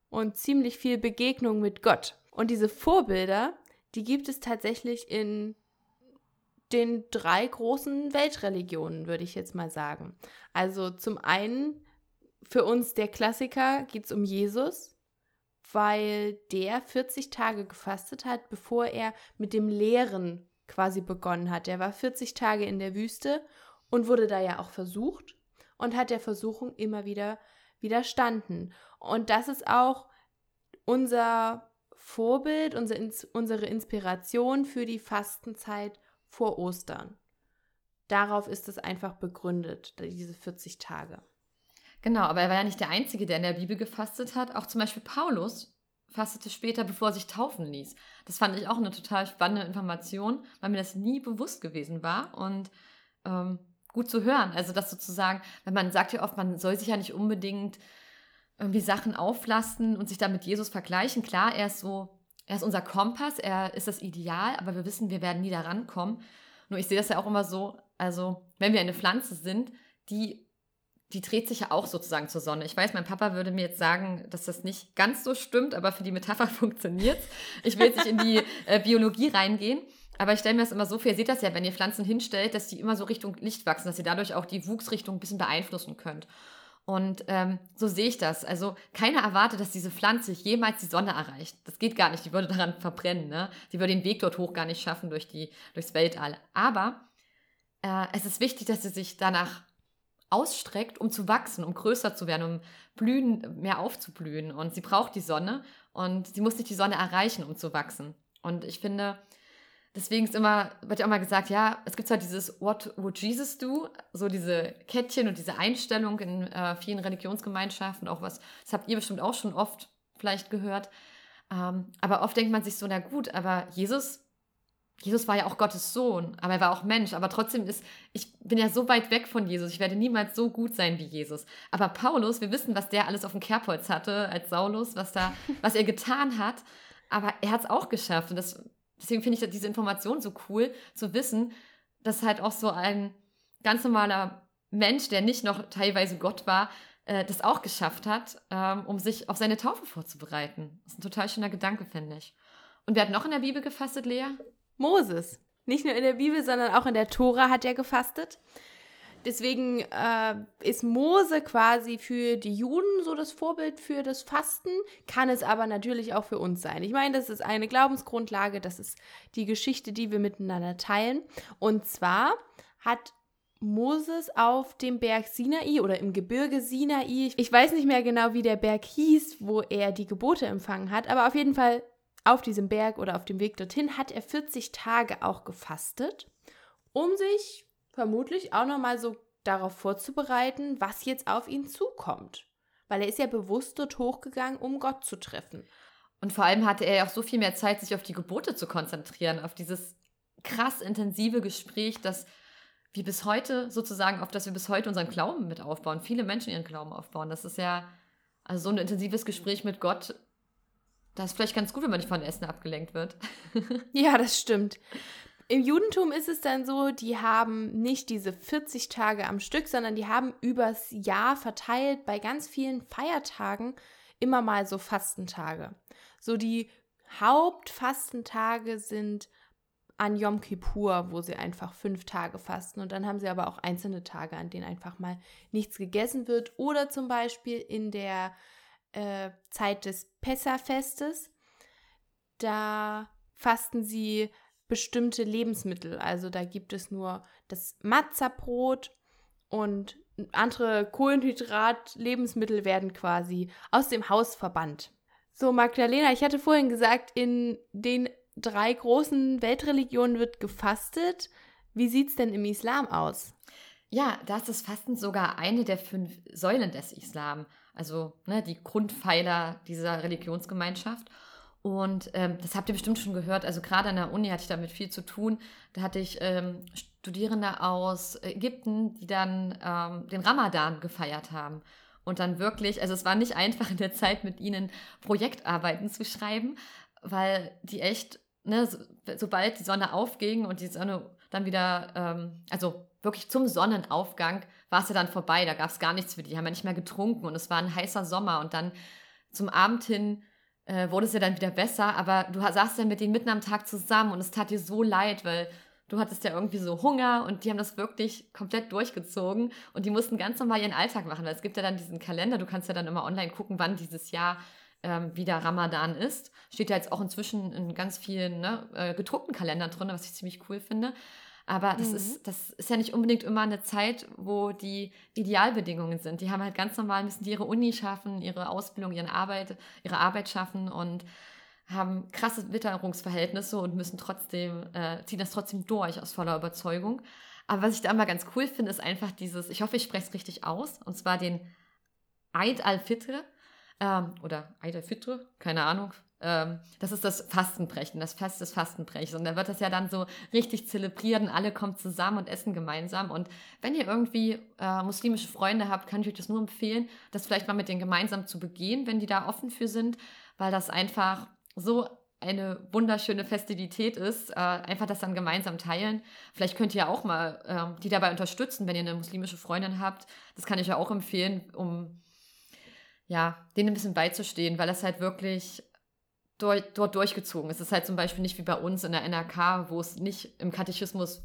und ziemlich viel Begegnung mit Gott. Und diese Vorbilder, die gibt es tatsächlich in den drei großen Weltreligionen, würde ich jetzt mal sagen. Also zum einen für uns der Klassiker geht es um Jesus, weil der 40 Tage gefastet hat, bevor er mit dem Lehren quasi begonnen hat. Er war 40 Tage in der Wüste und wurde da ja auch versucht und hat der Versuchung immer wieder widerstanden. Und das ist auch unser Vorbild, unsere, Inspiration für die Fastenzeit vor Ostern. Darauf ist es einfach begründet, diese 40 Tage. Genau, aber er war ja nicht der Einzige, der in der Bibel gefastet hat. Auch zum Beispiel Paulus fastete später, bevor er sich taufen ließ. Das fand ich auch eine total spannende Information, weil mir das nie bewusst gewesen war und ähm, gut zu hören. Also das sozusagen, weil man sagt ja oft, man soll sich ja nicht unbedingt irgendwie Sachen auflasten und sich dann mit Jesus vergleichen. Klar, er ist so, er ist unser Kompass, er ist das Ideal, aber wir wissen, wir werden nie da rankommen. Nur ich sehe das ja auch immer so, also wenn wir eine Pflanze sind, die die dreht sich ja auch sozusagen zur Sonne. Ich weiß, mein Papa würde mir jetzt sagen, dass das nicht ganz so stimmt, aber für die Metapher funktioniert Ich will jetzt nicht in die äh, Biologie reingehen, aber ich stelle mir das immer so vor, ihr seht das ja, wenn ihr Pflanzen hinstellt, dass die immer so Richtung Licht wachsen, dass ihr dadurch auch die Wuchsrichtung ein bisschen beeinflussen könnt. Und ähm, so sehe ich das. Also keiner erwartet, dass diese Pflanze jemals die Sonne erreicht. Das geht gar nicht. Die würde daran verbrennen. Ne? Die würde den Weg dort hoch gar nicht schaffen durch die, durchs Weltall. Aber äh, es ist wichtig, dass sie sich danach ausstreckt, um zu wachsen, um größer zu werden, um blühen, mehr aufzublühen. Und sie braucht die Sonne und sie muss nicht die Sonne erreichen, um zu wachsen. Und ich finde, deswegen ist immer, wird ja auch mal gesagt, ja, es gibt zwar dieses What would Jesus do, so diese Kettchen und diese Einstellung in äh, vielen Religionsgemeinschaften, auch was, das habt ihr bestimmt auch schon oft vielleicht gehört. Ähm, aber oft denkt man sich so, na gut, aber Jesus Jesus war ja auch Gottes Sohn, aber er war auch Mensch. Aber trotzdem ist, ich bin ja so weit weg von Jesus. Ich werde niemals so gut sein wie Jesus. Aber Paulus, wir wissen, was der alles auf dem Kerbholz hatte als Saulus, was da, was er getan hat. Aber er hat es auch geschafft. Und das, deswegen finde ich diese Information so cool, zu wissen, dass halt auch so ein ganz normaler Mensch, der nicht noch teilweise Gott war, äh, das auch geschafft hat, ähm, um sich auf seine Taufe vorzubereiten. Das ist ein total schöner Gedanke, finde ich. Und wer hat noch in der Bibel gefastet, Lea? Moses. Nicht nur in der Bibel, sondern auch in der Tora hat er gefastet. Deswegen äh, ist Mose quasi für die Juden so das Vorbild für das Fasten, kann es aber natürlich auch für uns sein. Ich meine, das ist eine Glaubensgrundlage, das ist die Geschichte, die wir miteinander teilen. Und zwar hat Moses auf dem Berg Sinai oder im Gebirge Sinai, ich weiß nicht mehr genau, wie der Berg hieß, wo er die Gebote empfangen hat, aber auf jeden Fall auf diesem Berg oder auf dem Weg dorthin hat er 40 Tage auch gefastet, um sich vermutlich auch nochmal so darauf vorzubereiten, was jetzt auf ihn zukommt. Weil er ist ja bewusst dort hochgegangen, um Gott zu treffen. Und vor allem hatte er ja auch so viel mehr Zeit, sich auf die Gebote zu konzentrieren, auf dieses krass intensive Gespräch, das wir bis heute sozusagen, auf das wir bis heute unseren Glauben mit aufbauen, viele Menschen ihren Glauben aufbauen. Das ist ja, also so ein intensives Gespräch mit Gott das ist vielleicht ganz gut, wenn man nicht von Essen abgelenkt wird. ja, das stimmt. Im Judentum ist es dann so, die haben nicht diese 40 Tage am Stück, sondern die haben übers Jahr verteilt bei ganz vielen Feiertagen immer mal so Fastentage. So die Hauptfastentage sind an Yom Kippur, wo sie einfach fünf Tage fasten. Und dann haben sie aber auch einzelne Tage, an denen einfach mal nichts gegessen wird. Oder zum Beispiel in der äh, Zeit des Pessafestes. Da fasten sie bestimmte Lebensmittel. Also da gibt es nur das Matzerbrot und andere Kohlenhydrat-Lebensmittel werden quasi aus dem Haus verbannt. So, Magdalena, ich hatte vorhin gesagt, in den drei großen Weltreligionen wird gefastet. Wie sieht es denn im Islam aus? Ja, da ist das Fasten sogar eine der fünf Säulen des Islam also ne, die Grundpfeiler dieser Religionsgemeinschaft. Und ähm, das habt ihr bestimmt schon gehört. Also gerade an der Uni hatte ich damit viel zu tun. Da hatte ich ähm, Studierende aus Ägypten, die dann ähm, den Ramadan gefeiert haben. und dann wirklich, also es war nicht einfach in der Zeit mit ihnen Projektarbeiten zu schreiben, weil die echt, ne, so, sobald die Sonne aufging und die Sonne dann wieder, ähm, also wirklich zum Sonnenaufgang war es ja dann vorbei, da gab es gar nichts für die, die haben ja nicht mehr getrunken und es war ein heißer Sommer und dann zum Abend hin äh, wurde es ja dann wieder besser, aber du saßt ja mit denen mitten am Tag zusammen und es tat dir so leid, weil du hattest ja irgendwie so Hunger und die haben das wirklich komplett durchgezogen und die mussten ganz normal ihren Alltag machen, weil es gibt ja dann diesen Kalender, du kannst ja dann immer online gucken, wann dieses Jahr ähm, wieder Ramadan ist. Steht ja jetzt auch inzwischen in ganz vielen ne, äh, gedruckten Kalendern drin, was ich ziemlich cool finde. Aber das, mhm. ist, das ist ja nicht unbedingt immer eine Zeit, wo die Idealbedingungen sind. Die haben halt ganz normal, müssen die ihre Uni schaffen, ihre Ausbildung, ihre Arbeit, ihre Arbeit schaffen und haben krasse Witterungsverhältnisse und müssen trotzdem, äh, ziehen das trotzdem durch aus voller Überzeugung. Aber was ich da immer ganz cool finde, ist einfach dieses, ich hoffe, ich spreche es richtig aus, und zwar den Eid al-Fitr ähm, oder Eid al-Fitr, keine Ahnung, ähm, das ist das Fastenbrechen, das Fest des Fastenbrechens. Und da wird das ja dann so richtig zelebriert und alle kommen zusammen und essen gemeinsam. Und wenn ihr irgendwie äh, muslimische Freunde habt, kann ich euch das nur empfehlen, das vielleicht mal mit denen gemeinsam zu begehen, wenn die da offen für sind, weil das einfach so eine wunderschöne Festivität ist, äh, einfach das dann gemeinsam teilen. Vielleicht könnt ihr auch mal äh, die dabei unterstützen, wenn ihr eine muslimische Freundin habt. Das kann ich ja auch empfehlen, um ja, denen ein bisschen beizustehen, weil das halt wirklich dort, dort durchgezogen. Es ist halt zum Beispiel nicht wie bei uns in der NRK, wo es nicht im Katechismus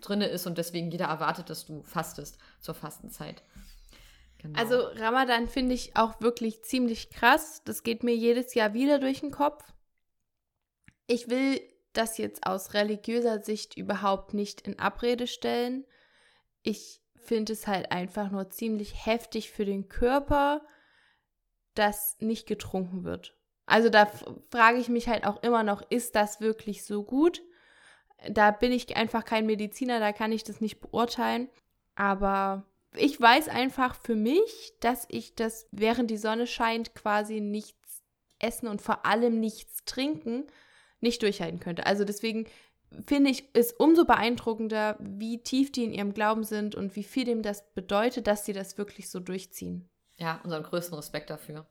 drin ist und deswegen jeder erwartet, dass du fastest zur Fastenzeit. Genau. Also Ramadan finde ich auch wirklich ziemlich krass. Das geht mir jedes Jahr wieder durch den Kopf. Ich will das jetzt aus religiöser Sicht überhaupt nicht in Abrede stellen. Ich finde es halt einfach nur ziemlich heftig für den Körper, dass nicht getrunken wird. Also da frage ich mich halt auch immer noch, ist das wirklich so gut? Da bin ich einfach kein Mediziner, da kann ich das nicht beurteilen. Aber ich weiß einfach für mich, dass ich das, während die Sonne scheint, quasi nichts essen und vor allem nichts trinken nicht durchhalten könnte. Also deswegen finde ich es umso beeindruckender, wie tief die in ihrem Glauben sind und wie viel dem das bedeutet, dass sie das wirklich so durchziehen. Ja, unseren größten Respekt dafür.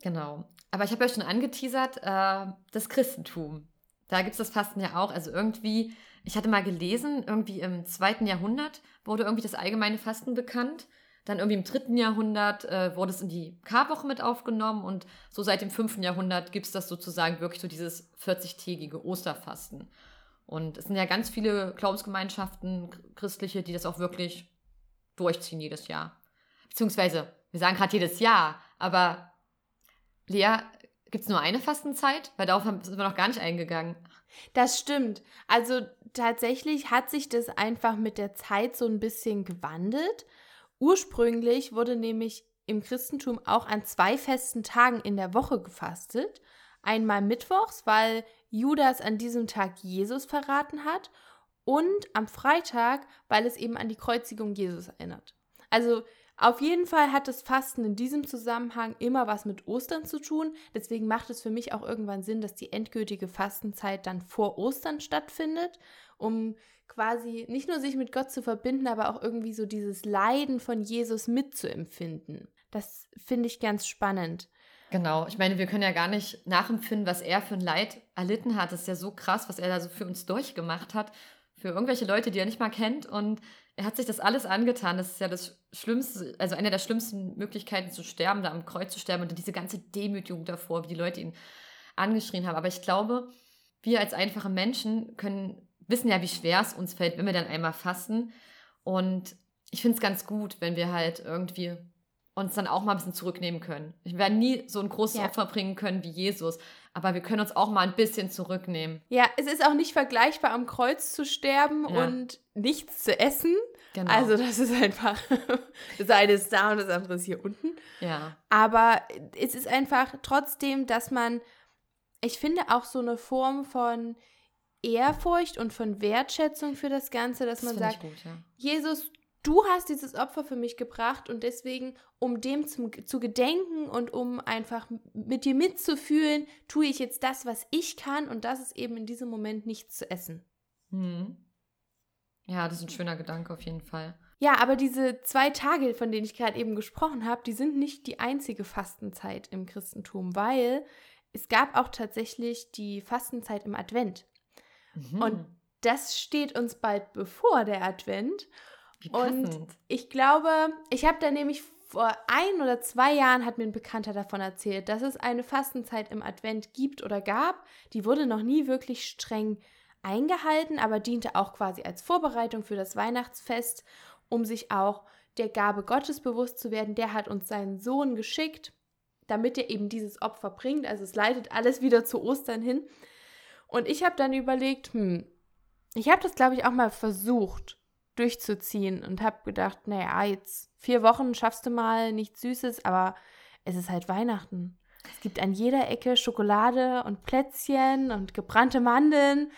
Genau. Aber ich habe ja schon angeteasert, äh, das Christentum. Da gibt es das Fasten ja auch. Also irgendwie, ich hatte mal gelesen, irgendwie im zweiten Jahrhundert wurde irgendwie das allgemeine Fasten bekannt. Dann irgendwie im dritten Jahrhundert äh, wurde es in die Karwoche mit aufgenommen und so seit dem fünften Jahrhundert gibt es das sozusagen wirklich so dieses 40-tägige Osterfasten. Und es sind ja ganz viele Glaubensgemeinschaften, christliche, die das auch wirklich durchziehen jedes Jahr. Beziehungsweise, wir sagen gerade jedes Jahr, aber Lea, gibt es nur eine Fastenzeit? Weil darauf sind wir noch gar nicht eingegangen. Das stimmt. Also tatsächlich hat sich das einfach mit der Zeit so ein bisschen gewandelt. Ursprünglich wurde nämlich im Christentum auch an zwei festen Tagen in der Woche gefastet. Einmal mittwochs, weil Judas an diesem Tag Jesus verraten hat und am Freitag, weil es eben an die Kreuzigung Jesus erinnert. Also auf jeden Fall hat das Fasten in diesem Zusammenhang immer was mit Ostern zu tun. Deswegen macht es für mich auch irgendwann Sinn, dass die endgültige Fastenzeit dann vor Ostern stattfindet, um quasi nicht nur sich mit Gott zu verbinden, aber auch irgendwie so dieses Leiden von Jesus mitzuempfinden. Das finde ich ganz spannend. Genau, ich meine, wir können ja gar nicht nachempfinden, was er für ein Leid erlitten hat. Das ist ja so krass, was er da so für uns durchgemacht hat. Für irgendwelche Leute, die er nicht mal kennt. Und er hat sich das alles angetan. Das ist ja das Schlimmste, also eine der schlimmsten Möglichkeiten zu sterben, da am Kreuz zu sterben und diese ganze Demütigung davor, wie die Leute ihn angeschrien haben. Aber ich glaube, wir als einfache Menschen können wissen ja, wie schwer es uns fällt, wenn wir dann einmal fasten. Und ich finde es ganz gut, wenn wir halt irgendwie uns dann auch mal ein bisschen zurücknehmen können. Wir werden nie so ein großes ja. Opfer bringen können wie Jesus, aber wir können uns auch mal ein bisschen zurücknehmen. Ja, es ist auch nicht vergleichbar, am Kreuz zu sterben ja. und nichts zu essen. Genau. Also das ist einfach, das eine ist da und das andere ist hier unten. Ja. Aber es ist einfach trotzdem, dass man, ich finde auch so eine Form von Ehrfurcht und von Wertschätzung für das Ganze, dass das man sagt, gut, ja. Jesus, du hast dieses Opfer für mich gebracht und deswegen, um dem zum, zu gedenken und um einfach mit dir mitzufühlen, tue ich jetzt das, was ich kann und das ist eben in diesem Moment nichts zu essen. Hm. Ja, das ist ein schöner Gedanke auf jeden Fall. Ja, aber diese zwei Tage, von denen ich gerade eben gesprochen habe, die sind nicht die einzige Fastenzeit im Christentum, weil es gab auch tatsächlich die Fastenzeit im Advent. Mhm. Und das steht uns bald bevor, der Advent. Wie Und ich glaube, ich habe da nämlich vor ein oder zwei Jahren hat mir ein Bekannter davon erzählt, dass es eine Fastenzeit im Advent gibt oder gab. Die wurde noch nie wirklich streng eingehalten, aber diente auch quasi als Vorbereitung für das Weihnachtsfest, um sich auch der Gabe Gottes bewusst zu werden. Der hat uns seinen Sohn geschickt, damit er eben dieses Opfer bringt. Also es leitet alles wieder zu Ostern hin. Und ich habe dann überlegt, hm, ich habe das, glaube ich, auch mal versucht durchzuziehen und habe gedacht, naja, jetzt vier Wochen schaffst du mal nichts Süßes, aber es ist halt Weihnachten. Es gibt an jeder Ecke Schokolade und Plätzchen und gebrannte Mandeln.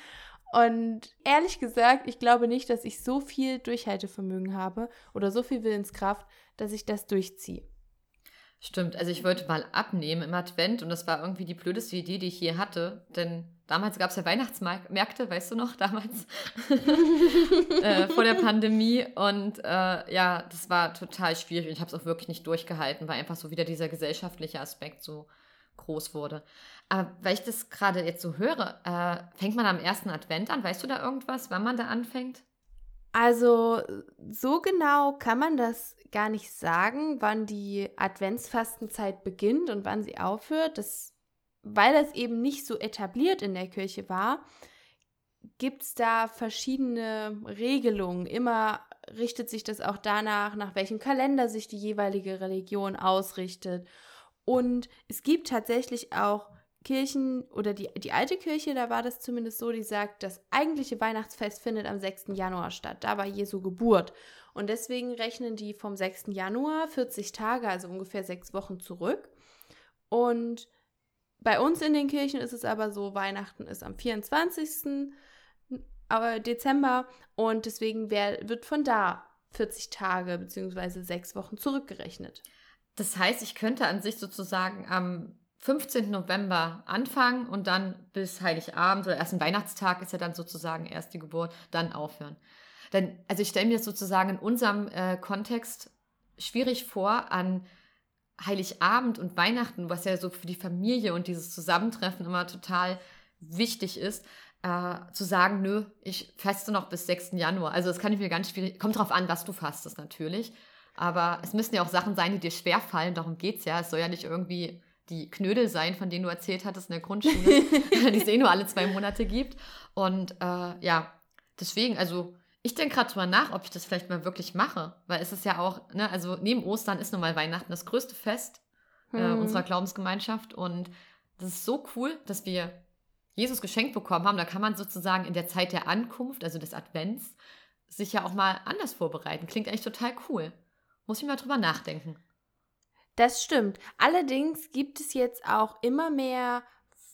Und ehrlich gesagt, ich glaube nicht, dass ich so viel Durchhaltevermögen habe oder so viel Willenskraft, dass ich das durchziehe. Stimmt, also ich wollte mal abnehmen im Advent und das war irgendwie die blödeste Idee, die ich je hatte, denn damals gab es ja Weihnachtsmärkte, weißt du noch, damals äh, vor der Pandemie und äh, ja, das war total schwierig und ich habe es auch wirklich nicht durchgehalten, weil einfach so wieder dieser gesellschaftliche Aspekt so groß wurde. Aber weil ich das gerade jetzt so höre, äh, fängt man am ersten Advent an? Weißt du da irgendwas, wann man da anfängt? Also so genau kann man das gar nicht sagen, wann die Adventsfastenzeit beginnt und wann sie aufhört. Das, weil das eben nicht so etabliert in der Kirche war, gibt es da verschiedene Regelungen. Immer richtet sich das auch danach, nach welchem Kalender sich die jeweilige Religion ausrichtet. Und es gibt tatsächlich auch Kirchen oder die, die alte Kirche, da war das zumindest so, die sagt, das eigentliche Weihnachtsfest findet am 6. Januar statt. Da war Jesu Geburt. Und deswegen rechnen die vom 6. Januar 40 Tage, also ungefähr sechs Wochen zurück. Und bei uns in den Kirchen ist es aber so, Weihnachten ist am 24. Dezember und deswegen wird von da 40 Tage bzw. sechs Wochen zurückgerechnet. Das heißt, ich könnte an sich sozusagen am 15. November anfangen und dann bis Heiligabend oder ersten Weihnachtstag ist ja dann sozusagen erst die Geburt, dann aufhören. Denn, also ich stelle mir das sozusagen in unserem äh, Kontext schwierig vor, an Heiligabend und Weihnachten, was ja so für die Familie und dieses Zusammentreffen immer total wichtig ist, äh, zu sagen, nö, ich faste noch bis 6. Januar. Also das kann ich mir ganz schwierig, kommt drauf an, was du fastest natürlich. Aber es müssen ja auch Sachen sein, die dir schwerfallen, darum geht es ja. Es soll ja nicht irgendwie die Knödel sein, von denen du erzählt hattest in der Grundschule, die es eh nur alle zwei Monate gibt. Und äh, ja, deswegen, also ich denke gerade drüber nach, ob ich das vielleicht mal wirklich mache, weil es ist ja auch, ne, also neben Ostern ist nun mal Weihnachten das größte Fest äh, hm. unserer Glaubensgemeinschaft und das ist so cool, dass wir Jesus geschenkt bekommen haben. Da kann man sozusagen in der Zeit der Ankunft, also des Advents, sich ja auch mal anders vorbereiten. Klingt eigentlich total cool. Muss ich mal drüber nachdenken. Das stimmt. Allerdings gibt es jetzt auch immer mehr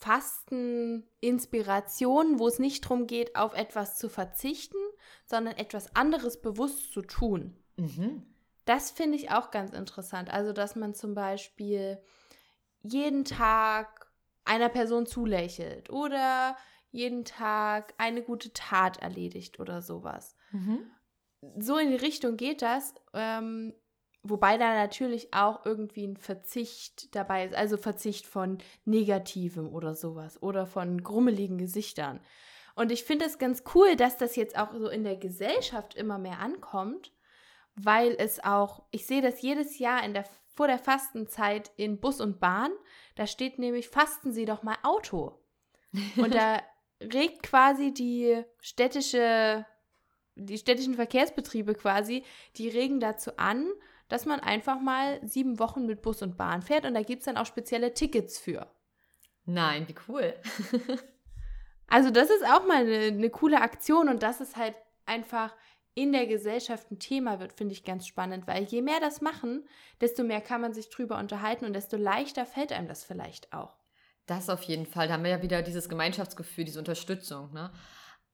Fasteninspirationen, wo es nicht darum geht, auf etwas zu verzichten, sondern etwas anderes bewusst zu tun. Mhm. Das finde ich auch ganz interessant. Also, dass man zum Beispiel jeden Tag einer Person zulächelt oder jeden Tag eine gute Tat erledigt oder sowas. Mhm. So in die Richtung geht das. Ähm, Wobei da natürlich auch irgendwie ein Verzicht dabei ist, also Verzicht von Negativem oder sowas oder von grummeligen Gesichtern. Und ich finde es ganz cool, dass das jetzt auch so in der Gesellschaft immer mehr ankommt, weil es auch, ich sehe das jedes Jahr in der, vor der Fastenzeit in Bus und Bahn, da steht nämlich, fasten Sie doch mal Auto. Und da regt quasi die städtische, die städtischen Verkehrsbetriebe quasi, die regen dazu an, dass man einfach mal sieben Wochen mit Bus und Bahn fährt und da gibt es dann auch spezielle Tickets für. Nein, wie cool. also das ist auch mal eine, eine coole Aktion und dass es halt einfach in der Gesellschaft ein Thema wird, finde ich ganz spannend, weil je mehr das machen, desto mehr kann man sich drüber unterhalten und desto leichter fällt einem das vielleicht auch. Das auf jeden Fall. Da haben wir ja wieder dieses Gemeinschaftsgefühl, diese Unterstützung. Ne?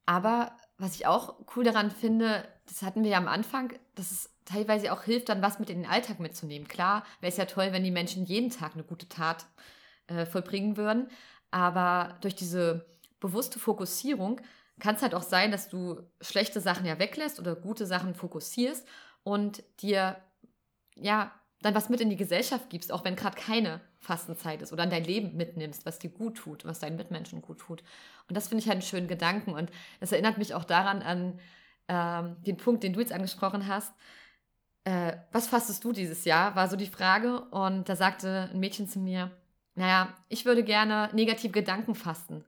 Aber was ich auch cool daran finde, das hatten wir ja am Anfang, dass es teilweise auch hilft, dann was mit in den Alltag mitzunehmen. Klar, wäre es ja toll, wenn die Menschen jeden Tag eine gute Tat äh, vollbringen würden. Aber durch diese bewusste Fokussierung kann es halt auch sein, dass du schlechte Sachen ja weglässt oder gute Sachen fokussierst und dir ja dann was mit in die Gesellschaft gibst, auch wenn gerade keine Fastenzeit ist oder in dein Leben mitnimmst, was dir gut tut, was deinen Mitmenschen gut tut. Und das finde ich halt einen schönen Gedanken. Und das erinnert mich auch daran an ähm, den Punkt, den du jetzt angesprochen hast. Äh, was fastest du dieses Jahr? War so die Frage. Und da sagte ein Mädchen zu mir, naja, ich würde gerne negative Gedanken fasten.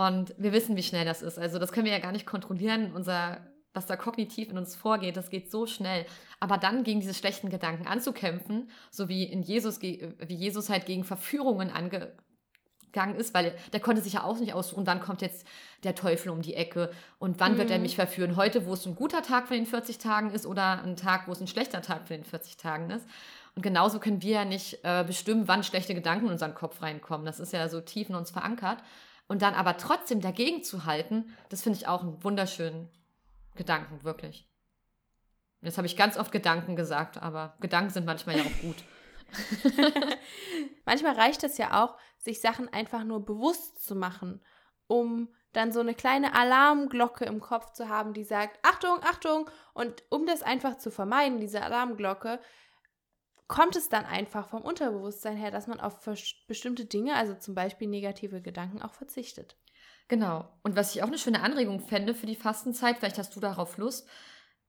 Und wir wissen, wie schnell das ist. Also das können wir ja gar nicht kontrollieren. Unser was da kognitiv in uns vorgeht, das geht so schnell. Aber dann gegen diese schlechten Gedanken anzukämpfen, so wie in Jesus, wie Jesus halt gegen Verführungen angegangen ist, weil der konnte sich ja auch nicht aussuchen, wann kommt jetzt der Teufel um die Ecke und wann mhm. wird er mhm. mich verführen. Heute, wo es ein guter Tag von den 40 Tagen ist oder ein Tag, wo es ein schlechter Tag von den 40 Tagen ist. Und genauso können wir ja nicht äh, bestimmen, wann schlechte Gedanken in unseren Kopf reinkommen. Das ist ja so tief in uns verankert. Und dann aber trotzdem dagegen zu halten, das finde ich auch einen wunderschönen Gedanken, wirklich. Jetzt habe ich ganz oft Gedanken gesagt, aber Gedanken sind manchmal ja auch gut. manchmal reicht es ja auch, sich Sachen einfach nur bewusst zu machen, um dann so eine kleine Alarmglocke im Kopf zu haben, die sagt, Achtung, Achtung. Und um das einfach zu vermeiden, diese Alarmglocke, kommt es dann einfach vom Unterbewusstsein her, dass man auf bestimmte Dinge, also zum Beispiel negative Gedanken, auch verzichtet. Genau. Und was ich auch eine schöne Anregung fände für die Fastenzeit, vielleicht hast du darauf Lust,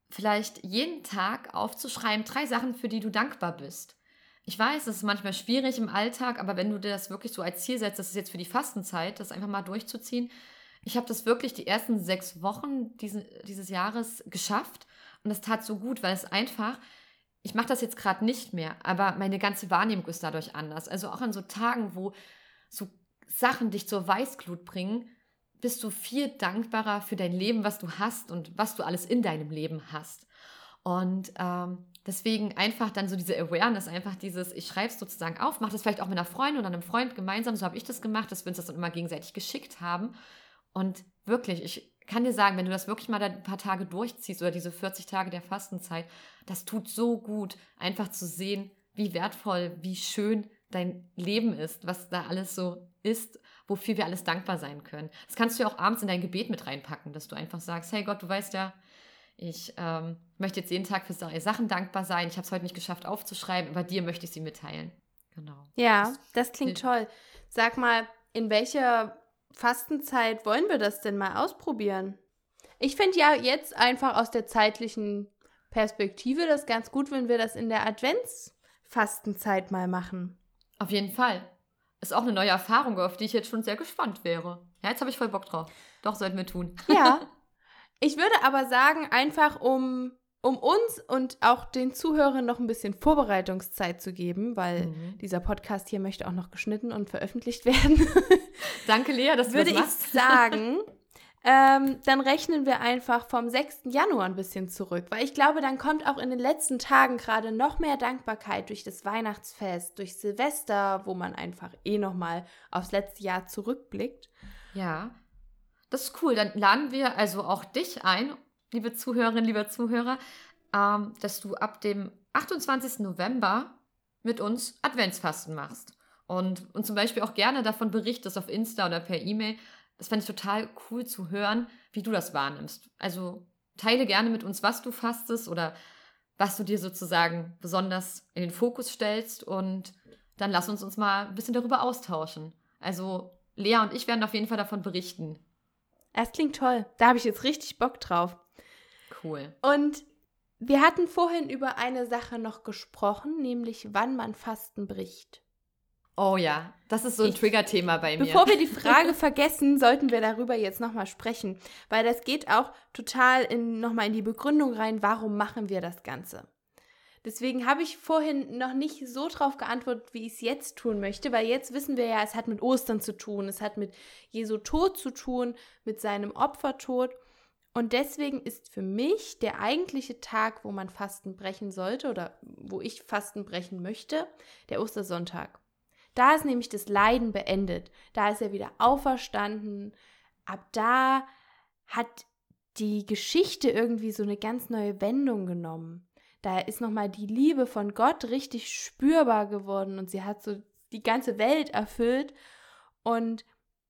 vielleicht jeden Tag aufzuschreiben, drei Sachen, für die du dankbar bist. Ich weiß, es ist manchmal schwierig im Alltag, aber wenn du dir das wirklich so als Ziel setzt, das ist jetzt für die Fastenzeit, das einfach mal durchzuziehen. Ich habe das wirklich die ersten sechs Wochen diesen, dieses Jahres geschafft und das tat so gut, weil es einfach, ich mache das jetzt gerade nicht mehr, aber meine ganze Wahrnehmung ist dadurch anders. Also auch an so Tagen, wo so Sachen dich zur Weißglut bringen, bist du viel dankbarer für dein Leben, was du hast und was du alles in deinem Leben hast. Und ähm, deswegen einfach dann so diese Awareness, einfach dieses, ich schreibe es sozusagen auf, mache das vielleicht auch mit einer Freundin oder einem Freund gemeinsam, so habe ich das gemacht, dass wir uns das dann immer gegenseitig geschickt haben. Und wirklich, ich kann dir sagen, wenn du das wirklich mal ein paar Tage durchziehst oder diese 40 Tage der Fastenzeit, das tut so gut, einfach zu sehen, wie wertvoll, wie schön dein Leben ist, was da alles so ist wofür wir alles dankbar sein können. Das kannst du ja auch abends in dein Gebet mit reinpacken, dass du einfach sagst, hey Gott, du weißt ja, ich ähm, möchte jetzt jeden Tag für Sachen dankbar sein. Ich habe es heute nicht geschafft aufzuschreiben, aber dir möchte ich sie mitteilen. Genau. Ja, das klingt toll. Sag mal, in welcher Fastenzeit wollen wir das denn mal ausprobieren? Ich finde ja jetzt einfach aus der zeitlichen Perspektive das ganz gut, wenn wir das in der Adventsfastenzeit mal machen. Auf jeden Fall ist auch eine neue Erfahrung, auf die ich jetzt schon sehr gespannt wäre. Ja, jetzt habe ich voll Bock drauf. Doch, sollten wir tun. Ja. Ich würde aber sagen, einfach um, um uns und auch den Zuhörern noch ein bisschen Vorbereitungszeit zu geben, weil mhm. dieser Podcast hier möchte auch noch geschnitten und veröffentlicht werden. Danke, Lea, würde das machst. ich sagen, ähm, dann rechnen wir einfach vom 6. Januar ein bisschen zurück, weil ich glaube, dann kommt auch in den letzten Tagen gerade noch mehr Dankbarkeit durch das Weihnachtsfest, durch Silvester, wo man einfach eh nochmal aufs letzte Jahr zurückblickt. Ja, das ist cool. Dann laden wir also auch dich ein, liebe Zuhörerinnen, lieber Zuhörer, ähm, dass du ab dem 28. November mit uns Adventsfasten machst. Und, und zum Beispiel auch gerne davon berichtest auf Insta oder per E-Mail, das fände ich total cool zu hören, wie du das wahrnimmst. Also teile gerne mit uns, was du fastest oder was du dir sozusagen besonders in den Fokus stellst und dann lass uns uns mal ein bisschen darüber austauschen. Also Lea und ich werden auf jeden Fall davon berichten. Es klingt toll. Da habe ich jetzt richtig Bock drauf. Cool. Und wir hatten vorhin über eine Sache noch gesprochen, nämlich wann man Fasten bricht. Oh ja, das ist so ein Trigger-Thema bei mir. Bevor wir die Frage vergessen, sollten wir darüber jetzt nochmal sprechen, weil das geht auch total in, nochmal in die Begründung rein, warum machen wir das Ganze. Deswegen habe ich vorhin noch nicht so drauf geantwortet, wie ich es jetzt tun möchte, weil jetzt wissen wir ja, es hat mit Ostern zu tun, es hat mit Jesu Tod zu tun, mit seinem Opfertod. Und deswegen ist für mich der eigentliche Tag, wo man Fasten brechen sollte oder wo ich Fasten brechen möchte, der Ostersonntag. Da ist nämlich das Leiden beendet. Da ist er wieder auferstanden. Ab da hat die Geschichte irgendwie so eine ganz neue Wendung genommen. Da ist nochmal die Liebe von Gott richtig spürbar geworden und sie hat so die ganze Welt erfüllt. Und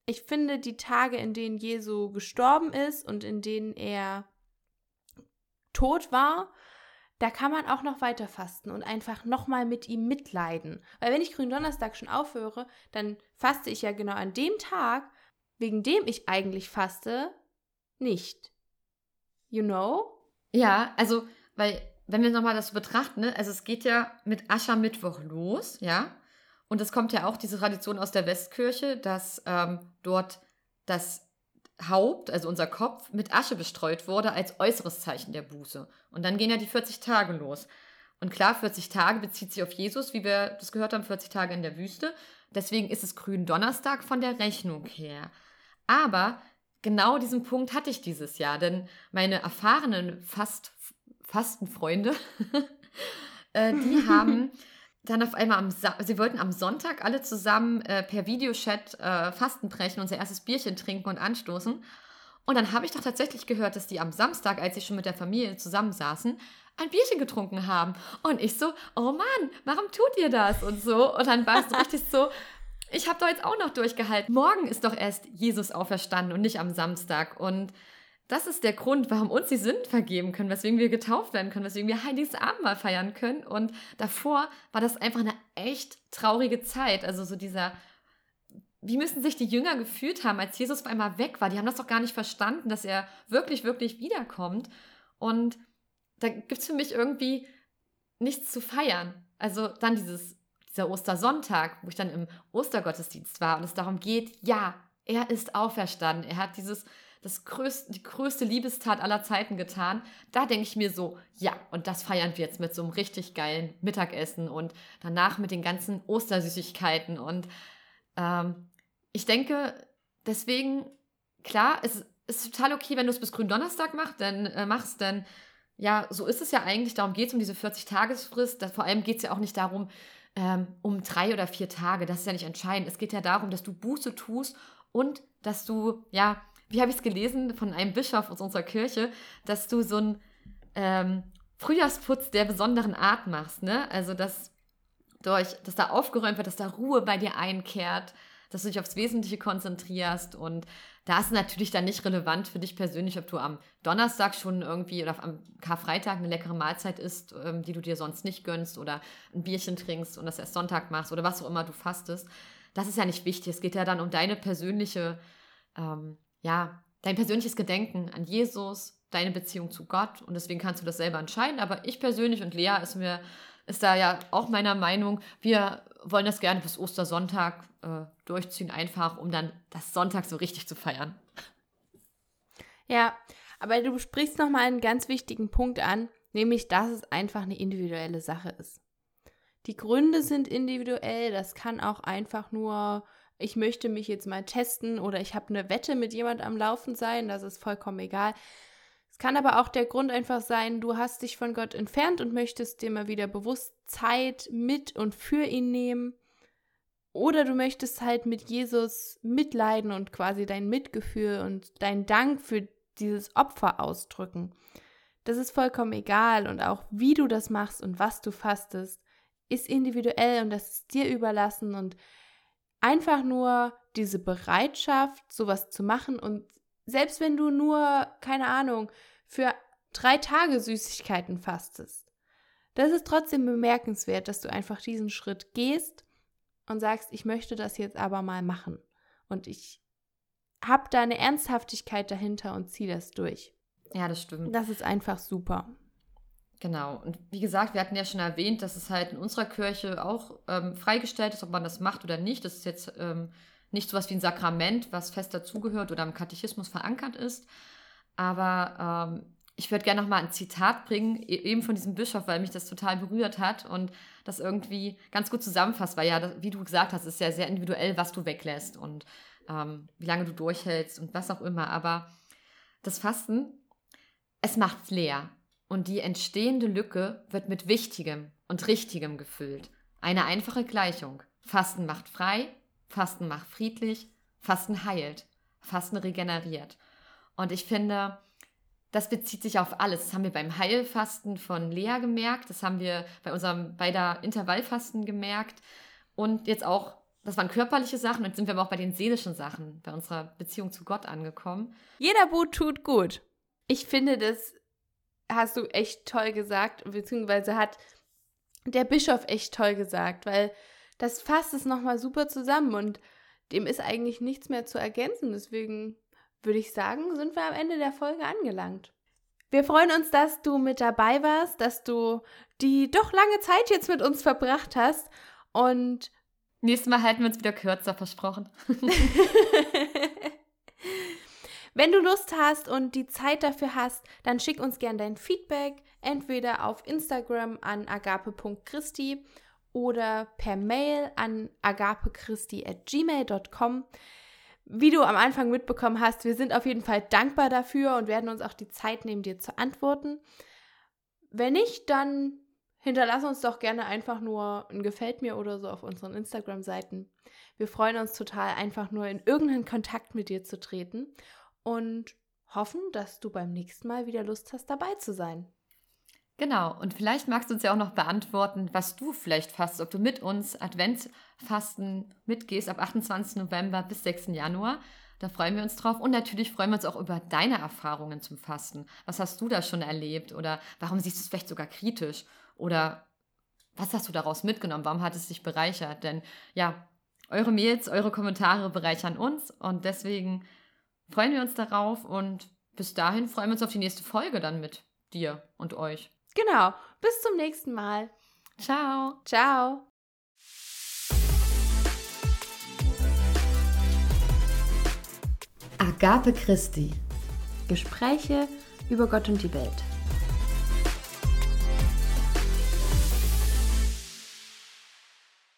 ich finde, die Tage, in denen Jesu gestorben ist und in denen er tot war, da kann man auch noch weiter fasten und einfach nochmal mit ihm mitleiden. Weil wenn ich Gründonnerstag schon aufhöre, dann faste ich ja genau an dem Tag, wegen dem ich eigentlich faste, nicht. You know? Ja, also, weil, wenn wir nochmal das betrachten, ne, also es geht ja mit Aschermittwoch los, ja. Und es kommt ja auch diese Tradition aus der Westkirche, dass ähm, dort das Haupt, also unser Kopf, mit Asche bestreut wurde als äußeres Zeichen der Buße. Und dann gehen ja die 40 Tage los. Und klar, 40 Tage bezieht sich auf Jesus, wie wir das gehört haben, 40 Tage in der Wüste. Deswegen ist es grün Donnerstag von der Rechnung her. Aber genau diesen Punkt hatte ich dieses Jahr, denn meine erfahrenen Fast Fastenfreunde, äh, die haben dann auf einmal am Sa sie wollten am Sonntag alle zusammen äh, per Videochat äh, Fasten brechen, unser erstes Bierchen trinken und anstoßen. Und dann habe ich doch tatsächlich gehört, dass die am Samstag, als sie schon mit der Familie zusammensaßen, ein Bierchen getrunken haben. Und ich so, oh Mann, warum tut ihr das? Und so. Und dann war es so richtig so, ich habe doch jetzt auch noch durchgehalten. Morgen ist doch erst Jesus auferstanden und nicht am Samstag. Und das ist der Grund, warum uns die Sünden vergeben können, weswegen wir getauft werden können, weswegen wir Heiliges Abendmahl feiern können. Und davor war das einfach eine echt traurige Zeit. Also so dieser, wie müssen sich die Jünger gefühlt haben, als Jesus auf einmal weg war? Die haben das doch gar nicht verstanden, dass er wirklich, wirklich wiederkommt. Und da gibt es für mich irgendwie nichts zu feiern. Also dann dieses, dieser Ostersonntag, wo ich dann im Ostergottesdienst war und es darum geht, ja, er ist auferstanden. Er hat dieses das größte, die größte Liebestat aller Zeiten getan. Da denke ich mir so, ja, und das feiern wir jetzt mit so einem richtig geilen Mittagessen und danach mit den ganzen Ostersüßigkeiten. Und ähm, ich denke, deswegen, klar, es ist total okay, wenn du es bis Gründonnerstag machst, denn, äh, machst, denn ja, so ist es ja eigentlich. Darum geht es um diese 40-Tagesfrist. Vor allem geht es ja auch nicht darum, ähm, um drei oder vier Tage. Das ist ja nicht entscheidend. Es geht ja darum, dass du Buße tust und dass du, ja, wie habe ich es gelesen von einem Bischof aus unserer Kirche, dass du so einen ähm, Frühjahrsputz der besonderen Art machst, ne? Also dass durch, dass da aufgeräumt wird, dass da Ruhe bei dir einkehrt, dass du dich aufs Wesentliche konzentrierst und da ist natürlich dann nicht relevant für dich persönlich, ob du am Donnerstag schon irgendwie oder am Karfreitag eine leckere Mahlzeit isst, ähm, die du dir sonst nicht gönnst oder ein Bierchen trinkst und das erst Sonntag machst oder was auch immer du fastest. Das ist ja nicht wichtig. Es geht ja dann um deine persönliche ähm, ja, dein persönliches Gedenken an Jesus, deine Beziehung zu Gott und deswegen kannst du das selber entscheiden. Aber ich persönlich und Lea ist mir ist da ja auch meiner Meinung, wir wollen das gerne bis Ostersonntag äh, durchziehen, einfach um dann das Sonntag so richtig zu feiern. Ja, aber du sprichst nochmal einen ganz wichtigen Punkt an, nämlich, dass es einfach eine individuelle Sache ist. Die Gründe sind individuell, das kann auch einfach nur ich möchte mich jetzt mal testen oder ich habe eine Wette mit jemand am Laufen sein, das ist vollkommen egal. Es kann aber auch der Grund einfach sein, du hast dich von Gott entfernt und möchtest dir mal wieder bewusst Zeit mit und für ihn nehmen. Oder du möchtest halt mit Jesus mitleiden und quasi dein Mitgefühl und dein Dank für dieses Opfer ausdrücken. Das ist vollkommen egal und auch wie du das machst und was du fastest, ist individuell und das ist dir überlassen und einfach nur diese Bereitschaft, sowas zu machen und selbst wenn du nur, keine Ahnung, für drei Tage Süßigkeiten fastest, das ist trotzdem bemerkenswert, dass du einfach diesen Schritt gehst und sagst, ich möchte das jetzt aber mal machen. Und ich habe da eine Ernsthaftigkeit dahinter und ziehe das durch. Ja, das stimmt. Das ist einfach super. Genau. Und wie gesagt, wir hatten ja schon erwähnt, dass es halt in unserer Kirche auch ähm, freigestellt ist, ob man das macht oder nicht. Das ist jetzt ähm, nicht so was wie ein Sakrament, was fest dazugehört oder im Katechismus verankert ist. Aber ähm, ich würde gerne noch mal ein Zitat bringen, e-, eben von diesem Bischof, weil mich das total berührt hat und das irgendwie ganz gut zusammenfasst, weil ja, wie du gesagt hast, ist ja sehr individuell, was du weglässt und ähm, wie lange du durchhältst und was auch immer. Aber das Fasten, es macht leer. Und die entstehende Lücke wird mit Wichtigem und Richtigem gefüllt. Eine einfache Gleichung. Fasten macht frei, Fasten macht friedlich, Fasten heilt, Fasten regeneriert. Und ich finde, das bezieht sich auf alles. Das haben wir beim Heilfasten von Lea gemerkt, das haben wir bei unserem beider Intervallfasten gemerkt und jetzt auch, das waren körperliche Sachen jetzt sind wir aber auch bei den seelischen Sachen, bei unserer Beziehung zu Gott angekommen. Jeder Boot tut gut. Ich finde das hast du echt toll gesagt, beziehungsweise hat der Bischof echt toll gesagt, weil das fasst es nochmal super zusammen und dem ist eigentlich nichts mehr zu ergänzen. Deswegen würde ich sagen, sind wir am Ende der Folge angelangt. Wir freuen uns, dass du mit dabei warst, dass du die doch lange Zeit jetzt mit uns verbracht hast und nächstes Mal halten wir uns wieder kürzer, versprochen. Wenn du Lust hast und die Zeit dafür hast, dann schick uns gerne dein Feedback entweder auf Instagram an agape.christi oder per Mail an agapechristi@gmail.com. Wie du am Anfang mitbekommen hast, wir sind auf jeden Fall dankbar dafür und werden uns auch die Zeit nehmen, dir zu antworten. Wenn nicht, dann hinterlass uns doch gerne einfach nur ein Gefällt mir oder so auf unseren Instagram-Seiten. Wir freuen uns total, einfach nur in irgendeinen Kontakt mit dir zu treten und hoffen, dass du beim nächsten Mal wieder Lust hast, dabei zu sein. Genau, und vielleicht magst du uns ja auch noch beantworten, was du vielleicht fast, ob du mit uns Adventsfasten mitgehst ab 28. November bis 6. Januar. Da freuen wir uns drauf. Und natürlich freuen wir uns auch über deine Erfahrungen zum Fasten. Was hast du da schon erlebt? Oder warum siehst du es vielleicht sogar kritisch? Oder was hast du daraus mitgenommen? Warum hat es dich bereichert? Denn ja, eure Mails, eure Kommentare bereichern uns. Und deswegen freuen wir uns darauf. Und bis dahin freuen wir uns auf die nächste Folge dann mit dir und euch. Genau. Bis zum nächsten Mal. Ciao. Ciao. Agape Christi. Gespräche über Gott und die Welt.